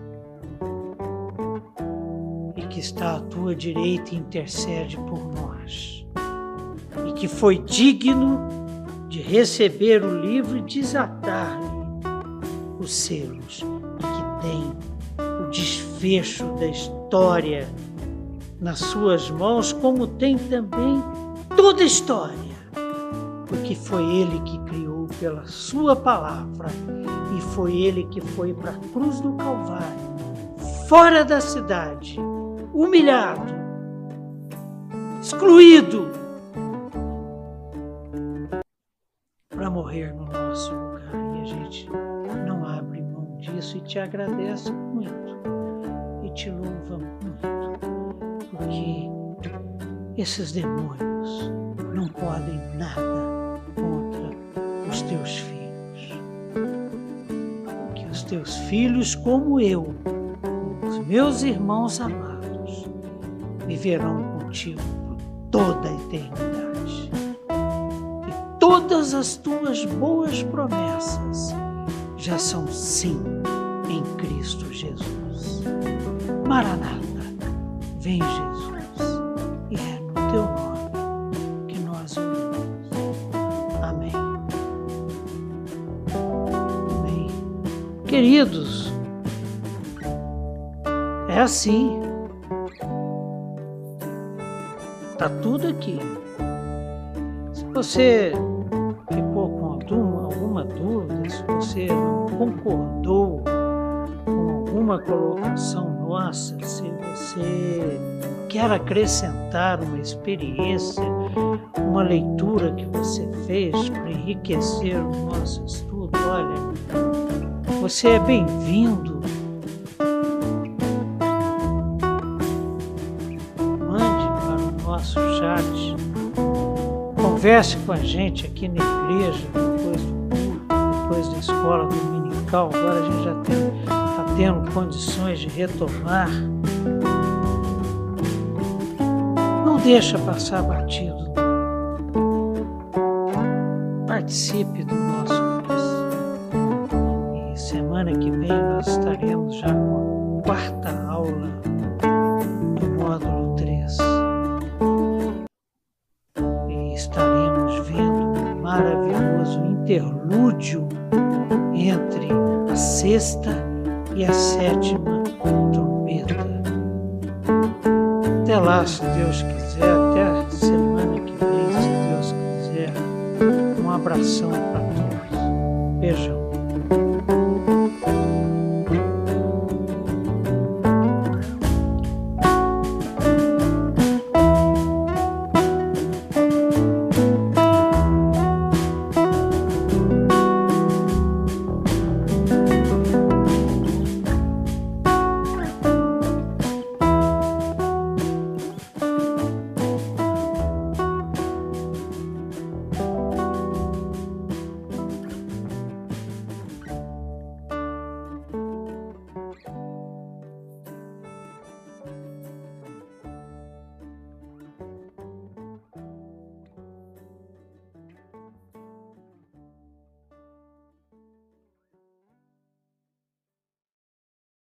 e que está à tua direita e intercede por nós e que foi digno de receber o livro e desatar-lhe os selos e que tem o desfecho da história nas suas mãos, como tem também toda a história, porque foi ele que criou pela sua palavra e foi ele que foi para a cruz do Calvário, fora da cidade, humilhado, excluído, morrer no nosso lugar. E a gente não abre mão disso e te agradece muito te louva muito, porque esses demônios não podem nada contra os teus filhos. Que os teus filhos, como eu, os meus irmãos amados, viverão contigo por toda a eternidade. Todas as tuas boas promessas já são sim em Cristo Jesus. Maranata, vem Jesus, e é no teu nome que nós oramos. Amém. Amém. Queridos, é assim. Está tudo aqui. Se você alguma colocação nossa, se você quer acrescentar uma experiência, uma leitura que você fez para enriquecer o nosso estudo, olha, você é bem-vindo. Mande para o nosso chat, converse com a gente aqui na igreja, depois do culto, depois da escola dominical. Agora a gente já tem tendo condições de retomar, não deixa passar batido. Participe do